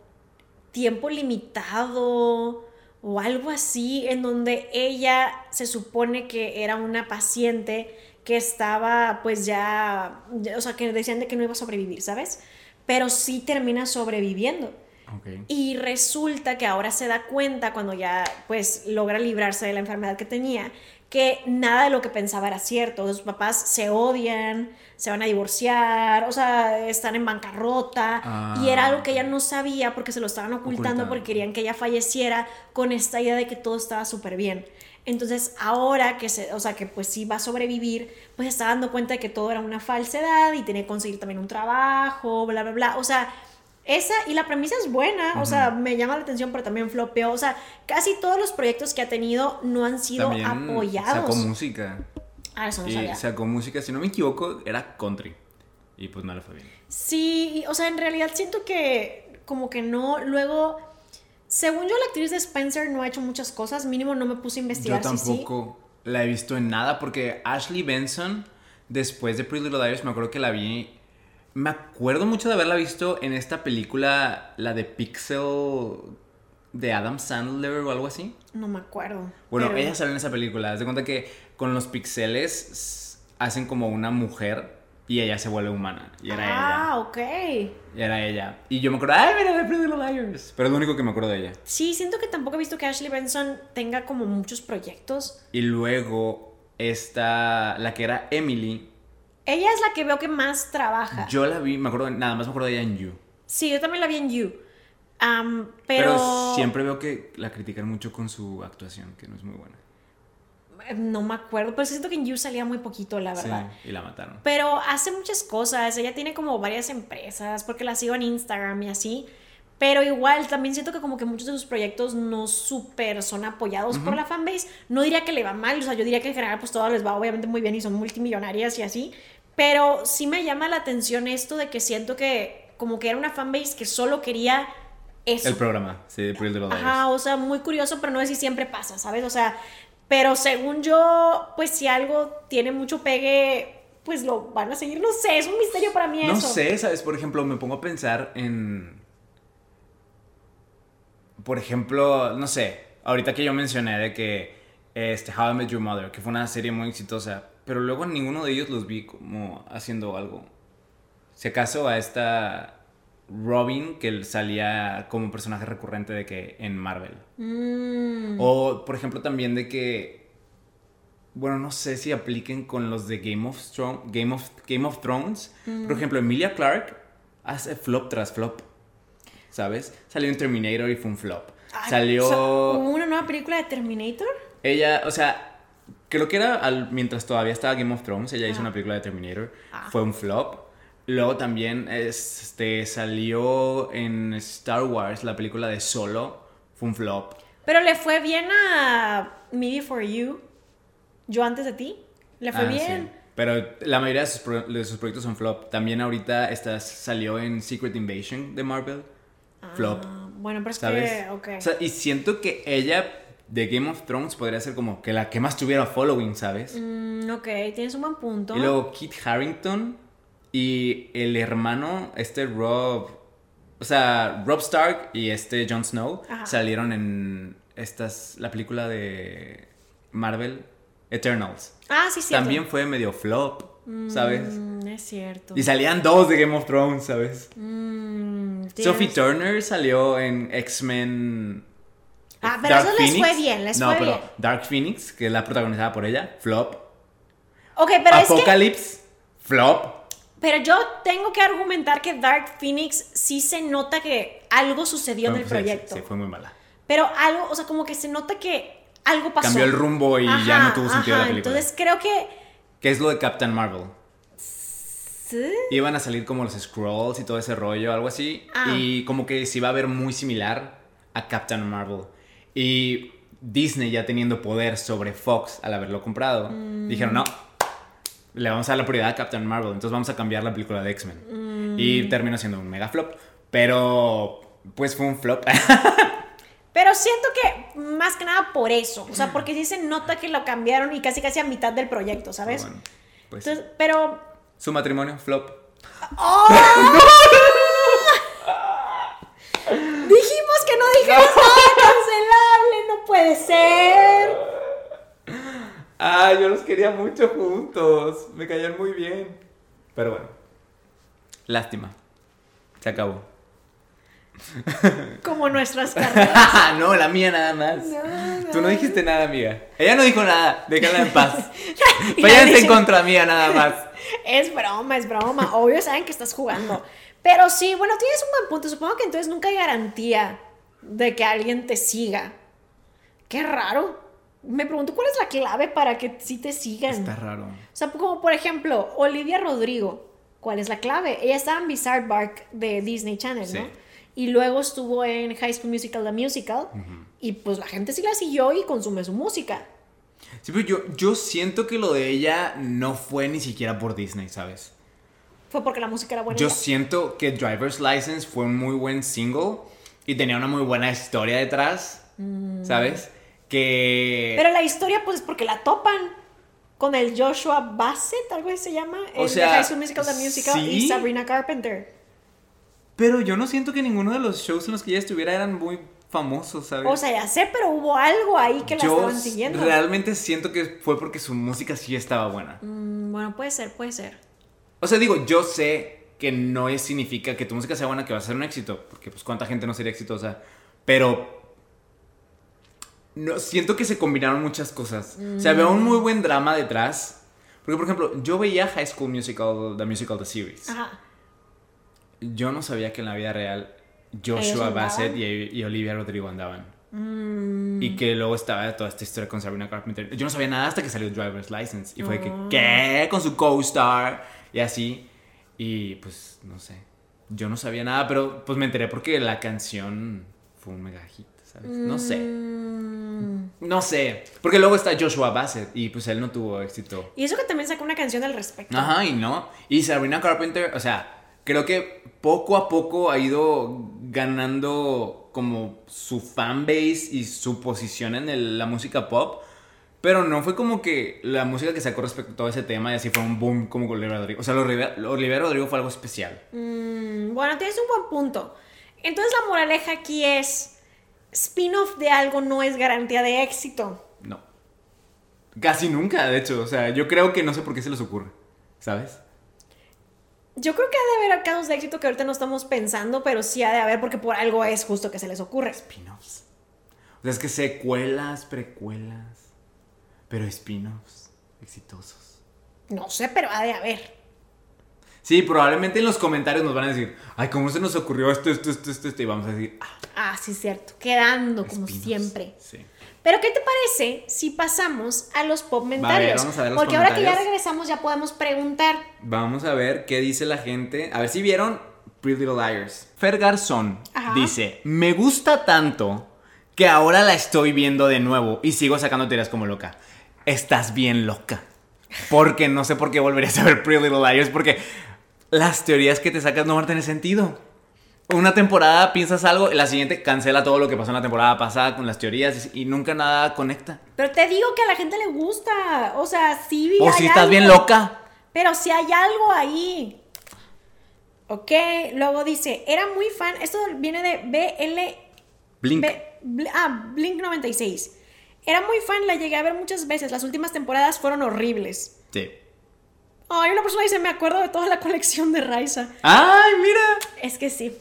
A: Tiempo limitado o algo así, en donde ella se supone que era una paciente que estaba, pues ya. ya- O sea, que decían de que no iba a sobrevivir, ¿sabes? Pero sí termina sobreviviendo.
B: Ok.
A: Y resulta que ahora se da cuenta cuando ya pues logra librarse de la enfermedad que tenía, que nada de lo que pensaba era cierto. Sus papás se odian, se van a divorciar, o sea, están en bancarrota.
B: Ah,
A: y era algo que ella no sabía porque se lo estaban ocultando porque querían que ella falleciera con esta idea de que todo estaba súper bien. Entonces ahora que se, o sea, que pues sí va a sobrevivir, pues está dando cuenta de que todo era una falsedad y tiene que conseguir también un trabajo, bla, bla, bla. O sea, esa y la premisa es buena, o sea, me llama la atención, pero también flopeó. O sea, casi todos los proyectos que ha tenido no han sido
B: También
A: apoyados.
B: sacó música.
A: Ah, eso no sabía.
B: sacó música, si no me equivoco, era country. Y pues no le fue bien.
A: Sí, o sea, en realidad siento que como que no, luego, según yo la actriz de Spencer no ha hecho muchas cosas, mínimo no me puse a investigar
B: Yo
A: si sí.
B: tampoco la he visto en nada porque Ashley Benson, después de Pretty Little Liars, me acuerdo que la vi. Me acuerdo mucho de haberla visto en esta película, la de Pixel de Adam Sandler o algo así.
A: No me acuerdo.
B: Bueno,
A: pero-
B: ella sale en esa película. Haz de cuenta que con los pixeles hacen como una mujer y ella se vuelve humana. Y era ella.
A: Ah, ok.
B: Y era ella. Y yo me acuerdo, ¡ay, mira, de Pretty Little Liars! Pero es lo único que me acuerdo de ella.
A: Sí, siento que tampoco he visto que Ashley Benson tenga como muchos proyectos.
B: Y luego, esta, la que era Emily,
A: Ella es la que veo que más trabaja.
B: yo la vi, me acuerdo, nada más me acuerdo de ella en You.
A: Sí, yo también la vi en You. Pero...
B: siempre veo que la critican mucho con su actuación, que no es muy buena.
A: Eh, No me acuerdo, pero siento que en You salía muy poquito, la verdad.
B: Sí, y la mataron.
A: Pero hace muchas cosas. Ella tiene como varias empresas, porque la sigo en Instagram y así. Pero igual, también siento que como que muchos de sus proyectos no súper son apoyados por la fanbase. No diría que le va mal, o sea, yo diría que en general pues todo les va obviamente muy bien y son multimillonarias y así. Pero sí me llama la atención esto de que siento que como que era una fanbase que solo quería eso.
B: El programa, sí, de Liars.
A: Ajá, o sea, muy curioso, pero no es si siempre pasa, ¿sabes? O sea, pero según yo, pues si algo tiene mucho pegue, pues lo van a seguir, no sé, es un misterio para mí
B: No
A: eso.
B: sé, ¿sabes? Por ejemplo, me pongo a pensar en. Por ejemplo, no sé, ahorita que yo mencioné de que este, How I Met Your Mother, que fue una serie muy exitosa, pero luego ninguno de ellos los vi como haciendo algo. Si acaso a esta Robin, que salía como personaje recurrente de que en Marvel.
A: Mm,
B: O, por ejemplo, también de que. Bueno, no sé si apliquen con los de Game of, Thro- Game of, Game of Thrones. Por ejemplo, Emilia Clarke hace flop tras flop. ¿Sabes? Salió en Terminator y fue un flop.
A: ay,
B: Salió.
A: o sea, ¿Hubo una nueva película de Terminator?
B: Ella, o sea, creo que era al- mientras todavía estaba Game of Thrones, ella hizo
A: Ah.
B: una película de Terminator,
A: Ah.
B: fue un flop. Luego también este, salió en Star Wars la película de Solo, fue un flop.
A: Pero le fue bien a Me Before You, yo antes de ti, le fue
B: Ah,
A: bien.
B: sí. Pero la mayoría de sus, pro- de sus proyectos son flop. También ahorita esta salió en Secret Invasion de Marvel. Flop.
A: Ah, bueno, pero es
B: ¿Sabes?
A: que, ok.
B: O sea, y siento que ella de Game of Thrones podría ser como que la que más tuviera following, ¿sabes?
A: Mm, ok, tienes un buen punto.
B: Y luego Kit Harrington y el hermano, este Rob, o sea, Rob Stark y este Jon Snow
A: Ajá.
B: salieron en estas, la película de Marvel, Eternals.
A: Ah, sí, sí.
B: También fue medio flop, ¿sabes?
A: es cierto.
B: Y salían dos de Game of Thrones, ¿sabes?
A: Mm,
B: Sophie Turner salió en X-Men.
A: Ah, pero eso les fue bien, les
B: no,
A: fue
B: pero
A: bien.
B: Dark Phoenix, que es la protagonizada por ella, flop.
A: Ok, pero es que.
B: Apocalypse, flop.
A: Pero yo tengo que argumentar que Dark Phoenix sí se nota que algo sucedió en el
B: pues, sí,
A: proyecto.
B: Sí, fue muy mala.
A: Pero algo, o sea, como que se nota que algo pasó.
B: Cambió el rumbo y ya no tuvo sentido
A: ajá,
B: la película.
A: Entonces creo que.
B: ¿Qué es lo de Captain Marvel?
A: ¿sí?
B: Iban a salir como los Scrolls y todo ese rollo, algo así.
A: Ah.
B: Y como que se iba a ver muy similar a Captain Marvel. Y Disney ya teniendo poder sobre Fox al haberlo comprado,
A: Mm.
B: dijeron, no, le vamos a dar la prioridad a Captain Marvel, entonces vamos a cambiar la película de X-Men.
A: Mm.
B: Y terminó siendo un mega flop. Pero, pues fue un flop. *laughs*
A: Pero siento que más que nada por eso. O sea, porque sí se nota que lo cambiaron y casi casi a mitad del proyecto, ¿sabes?
B: Bueno, pues,
A: Entonces, pero.
B: su matrimonio, flop. *laughs*
A: Dijimos que no dijeras nada cancelable, no puede ser.
B: Ah, yo los quería mucho juntos. Me caían muy bien. Pero bueno. Lástima. Se acabó. *laughs*
A: Como nuestras carreras. *laughs*
B: no, la mía nada más.
A: No,
B: Tú no dijiste nada, amiga. Ella no dijo nada. Déjala en paz. *laughs* Váyanse
A: dice-
B: en contra mía nada más.
A: Es broma, es broma. Obvio saben que estás jugando. Pero sí, bueno, tienes un buen punto. Supongo que entonces nunca hay garantía de que alguien te siga. Qué raro. Me pregunto cuál es la clave para que sí te sigan.
B: Está raro.
A: O sea, como por ejemplo, Olivia Rodrigo. ¿Cuál es la clave? Ella estaba en Bizarre Bark de Disney Channel, ¿no?
B: Sí.
A: Y luego estuvo en High School Musical, The Musical. Y pues la gente sí la siguió y consume su música.
B: Sí, pero yo, yo siento que lo de ella no fue ni siquiera por Disney, ¿sabes?
A: Fue porque la música era buena.
B: Yo siento que Driver's License fue un muy buen single y tenía una muy buena historia detrás, ¿sabes? Que...
A: Pero la historia, pues, es porque la topan con el Joshua Bassett, algo así se llama,
B: O sea,
A: de High School Musical, The Musical, y. Sabrina Carpenter.
B: Pero yo no siento que ninguno de los shows en los que ella estuviera eran muy famosos, ¿sabes?
A: O sea, ya sé, pero hubo algo ahí que la
B: yo
A: estaban siguiendo.
B: realmente siento que fue porque su música sí estaba buena.
A: Mm, bueno, puede ser, puede ser.
B: O sea, digo, yo sé que no significa que tu música sea buena que va a ser un éxito, porque pues cuánta gente no sería exitosa, pero no, siento que se combinaron muchas cosas. O sea, veo un muy buen drama detrás. Porque, por ejemplo, yo veía High School Musical, The Musical, The Series.
A: Ajá.
B: Yo no sabía que en la vida real Joshua. Bassett y, y Olivia Rodrigo andaban.
A: Mm,
B: Y que luego estaba toda esta historia con Sabrina Carpenter. Yo no sabía nada hasta que salió Driver's License. Y fue que,
A: Ah.
B: ¿qué? Con su co-star. Y así. Y pues, no sé. Yo no sabía nada, pero pues me enteré porque la canción fue un mega hit, ¿sabes? No sé.
A: mm.
B: No sé. Porque luego está Joshua Bassett y pues él no tuvo éxito.
A: Y eso que también sacó una canción al respecto.
B: Ajá, y no. Y Sabrina Carpenter, o sea, creo que poco a poco ha ido ganando como su fanbase y su posición en el- la música pop. Pero no fue como que la música que sacó respecto a todo ese tema y así fue un boom como con Olivia Rodrigo. O sea, Olivia Rodrigo fue algo especial.
A: Mm, bueno, tienes un buen punto. Entonces la moraleja aquí es, spin-off de algo no es garantía de éxito.
B: No. Casi nunca, de hecho. O sea, yo creo que no sé por qué se les ocurre. ¿Sabes?
A: Yo creo que ha de haber casos de éxito que ahorita no estamos pensando, pero sí ha de haber porque por algo es justo que se les ocurre.
B: Spin-offs. O sea, es que secuelas, precuelas. Pero spin-offs exitosos.
A: No sé, pero ha de haber.
B: Sí, probablemente en los comentarios nos van a decir, ay, ¿cómo se nos ocurrió esto, esto, esto, esto, esto? Y vamos a decir, ah,
A: Ah, sí, cierto. Quedando como
B: spin-offs".
A: siempre.
B: Sí.
A: Pero ¿qué te parece si pasamos a los pop mentarios?
B: vamos a ver los
A: Porque ahora que ya
B: comentarios.
A: regresamos ya podemos preguntar.
B: Vamos a ver qué dice la gente. A ver si vieron Pretty Little Liars. Fer Garzón
A: Ajá.
B: dice, me gusta tanto que ahora la estoy viendo de nuevo y sigo sacando teorías como loca. Estás bien loca. Porque no sé por qué volverías a ver Pretty Little Liars porque las teorías que te sacas no van a tener sentido. una temporada piensas algo, y la siguiente cancela todo lo que pasó en la temporada pasada con las teorías y, nunca nada conecta.
A: Pero te digo que a la gente le gusta. O sea, sí.
B: O si estás bien
A: algo.
B: loca.
A: Pero si hay algo ahí. Ok, luego dice, era muy fan, esto viene de BL...
B: Blink.
A: B- Bl- ah, Blink 96. Era muy fan, la llegué a ver muchas veces, las últimas temporadas fueron horribles.
B: Sí.
A: Ay, una persona dice, me acuerdo de toda la colección de Raiza.
B: ¡Ay, mira!
A: Es que sí,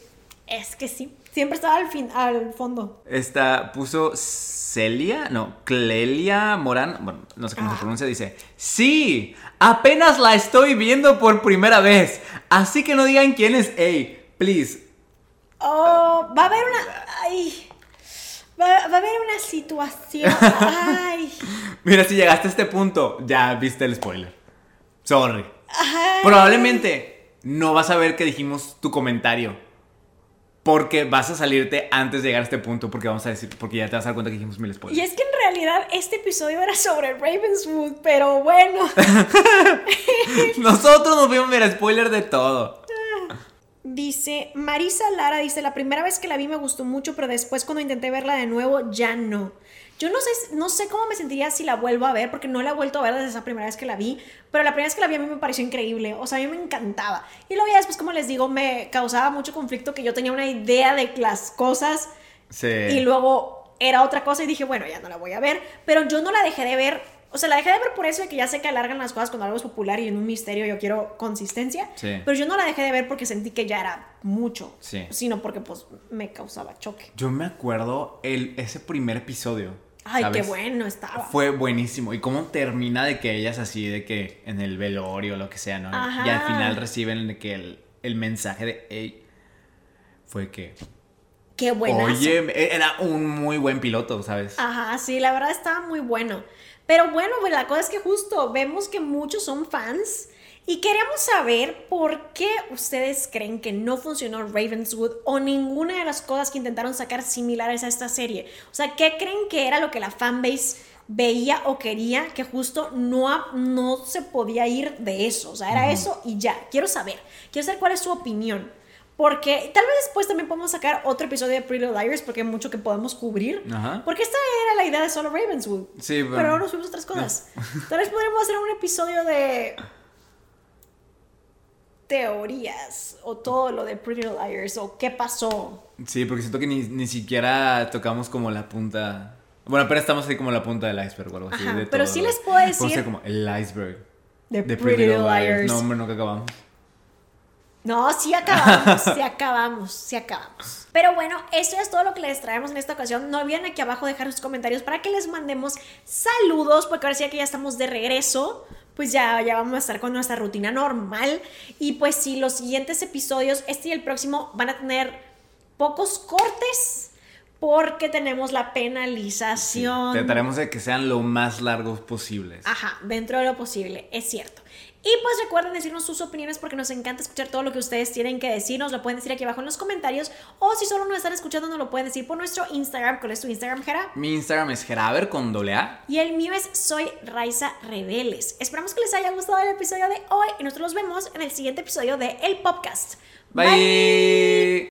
A: es que sí. Siempre estaba al, fin, al fondo.
B: Esta puso Celia, no, Clelia Morán, bueno, no sé cómo
A: Ah.
B: se pronuncia, dice, sí, apenas la estoy viendo por primera vez, así que no digan quién es A, please.
A: Oh, va a haber una... Ay, va, va a haber una situación. *laughs* Ay,
B: Mira, si llegaste a este punto, ya viste el spoiler. Sorry.
A: ay.
B: Probablemente no vas a ver que dijimos tu comentario. Porque vas a salirte antes de llegar a este punto. Porque vamos a decir. Porque ya te vas a dar cuenta que dijimos mil
A: Y
B: spoilers.
A: es que en realidad este episodio era sobre Ravenswood, pero bueno. *laughs*
B: Nosotros nos vimos, mira, spoiler de todo.
A: Dice, Marisa Lara dice, la primera vez que la vi me gustó mucho, pero después cuando intenté verla de nuevo ya no. Yo no sé, no sé cómo me sentiría si la vuelvo a ver, porque no la he vuelto a ver desde esa primera vez que la vi, pero la primera vez que la vi a mí me pareció increíble, o sea, a mí me encantaba. Y luego ya después, como les digo, me causaba mucho conflicto que yo tenía una idea de las cosas
B: Sí.
A: y luego era otra cosa y dije, bueno, ya no la voy a ver, pero yo no la dejé de ver, o sea, la dejé de ver por eso de que ya sé que alargan las cosas cuando algo es popular y en un misterio yo quiero consistencia,
B: Sí.
A: pero yo no la dejé de ver porque sentí que ya era mucho,
B: Sí.
A: sino porque pues me causaba choque.
B: Yo me acuerdo el, ese primer episodio.
A: Ay, qué bueno estaba.
B: Fue buenísimo. Y cómo termina de que ellas así, de que en el velorio o lo que sea, ¿no?
A: Ajá.
B: Y al final reciben de que el, el mensaje de hey, fue que,
A: Qué buena.
B: oye, e- era un muy buen piloto, ¿sabes?
A: Ajá, sí, la verdad estaba muy bueno. Pero bueno, pues la cosa es que justo vemos que muchos son fans y queremos saber por qué ustedes creen que no funcionó Ravenswood o ninguna de las cosas que intentaron sacar similares a esta serie. O sea, ¿qué creen que era lo que la fanbase veía o quería que justo no, no se podía ir de eso? O sea, era eso y ya. Quiero saber, quiero saber cuál es su opinión. Porque tal vez después también podemos sacar otro episodio de Pretty Little Liars porque hay mucho que podemos cubrir.
B: Ajá.
A: Porque esta era la idea de solo Ravenswood.
B: Sí, bueno.
A: Pero ahora nos fuimos otras cosas. Tal vez podríamos hacer un episodio de teorías o todo lo de Pretty Liars o qué pasó.
B: Sí, porque siento que ni, ni siquiera tocamos como la punta. Bueno, pero estamos ahí como la punta del iceberg o algo así.
A: Ajá,
B: de
A: pero
B: todo
A: sí les puedo decir-
B: hacer como el iceberg.
A: De,
B: De
A: Pretty, Little Liars.
B: No, hombre, nunca acabamos.
A: No, sí *laughs* acabamos, sí acabamos, sí acabamos. Pero bueno, eso es todo lo que les traemos en esta ocasión. No olviden aquí abajo dejar sus comentarios para que les mandemos saludos, porque ahora sí que ya estamos de regreso. Pues ya, ya vamos a estar con nuestra rutina normal. Y pues sí, los siguientes episodios, este y el próximo, van a tener pocos cortes porque tenemos la penalización.
B: Trataremos de que sean lo más largos posibles.
A: Ajá, dentro de lo posible, es cierto. Y pues recuerden decirnos sus opiniones porque nos encanta escuchar todo lo que ustedes tienen que decir. Nos lo pueden decir aquí abajo en los comentarios. O si solo nos están escuchando, nos lo pueden decir por nuestro Instagram. ¿Cuál es tu Instagram, Jera?
B: Mi Instagram es Geraber con doble A.
A: Y el mío es Soy Raiza Rebeles. Esperamos que les haya gustado el episodio de hoy y nosotros los vemos en el siguiente episodio de El Podcast.
B: Bye.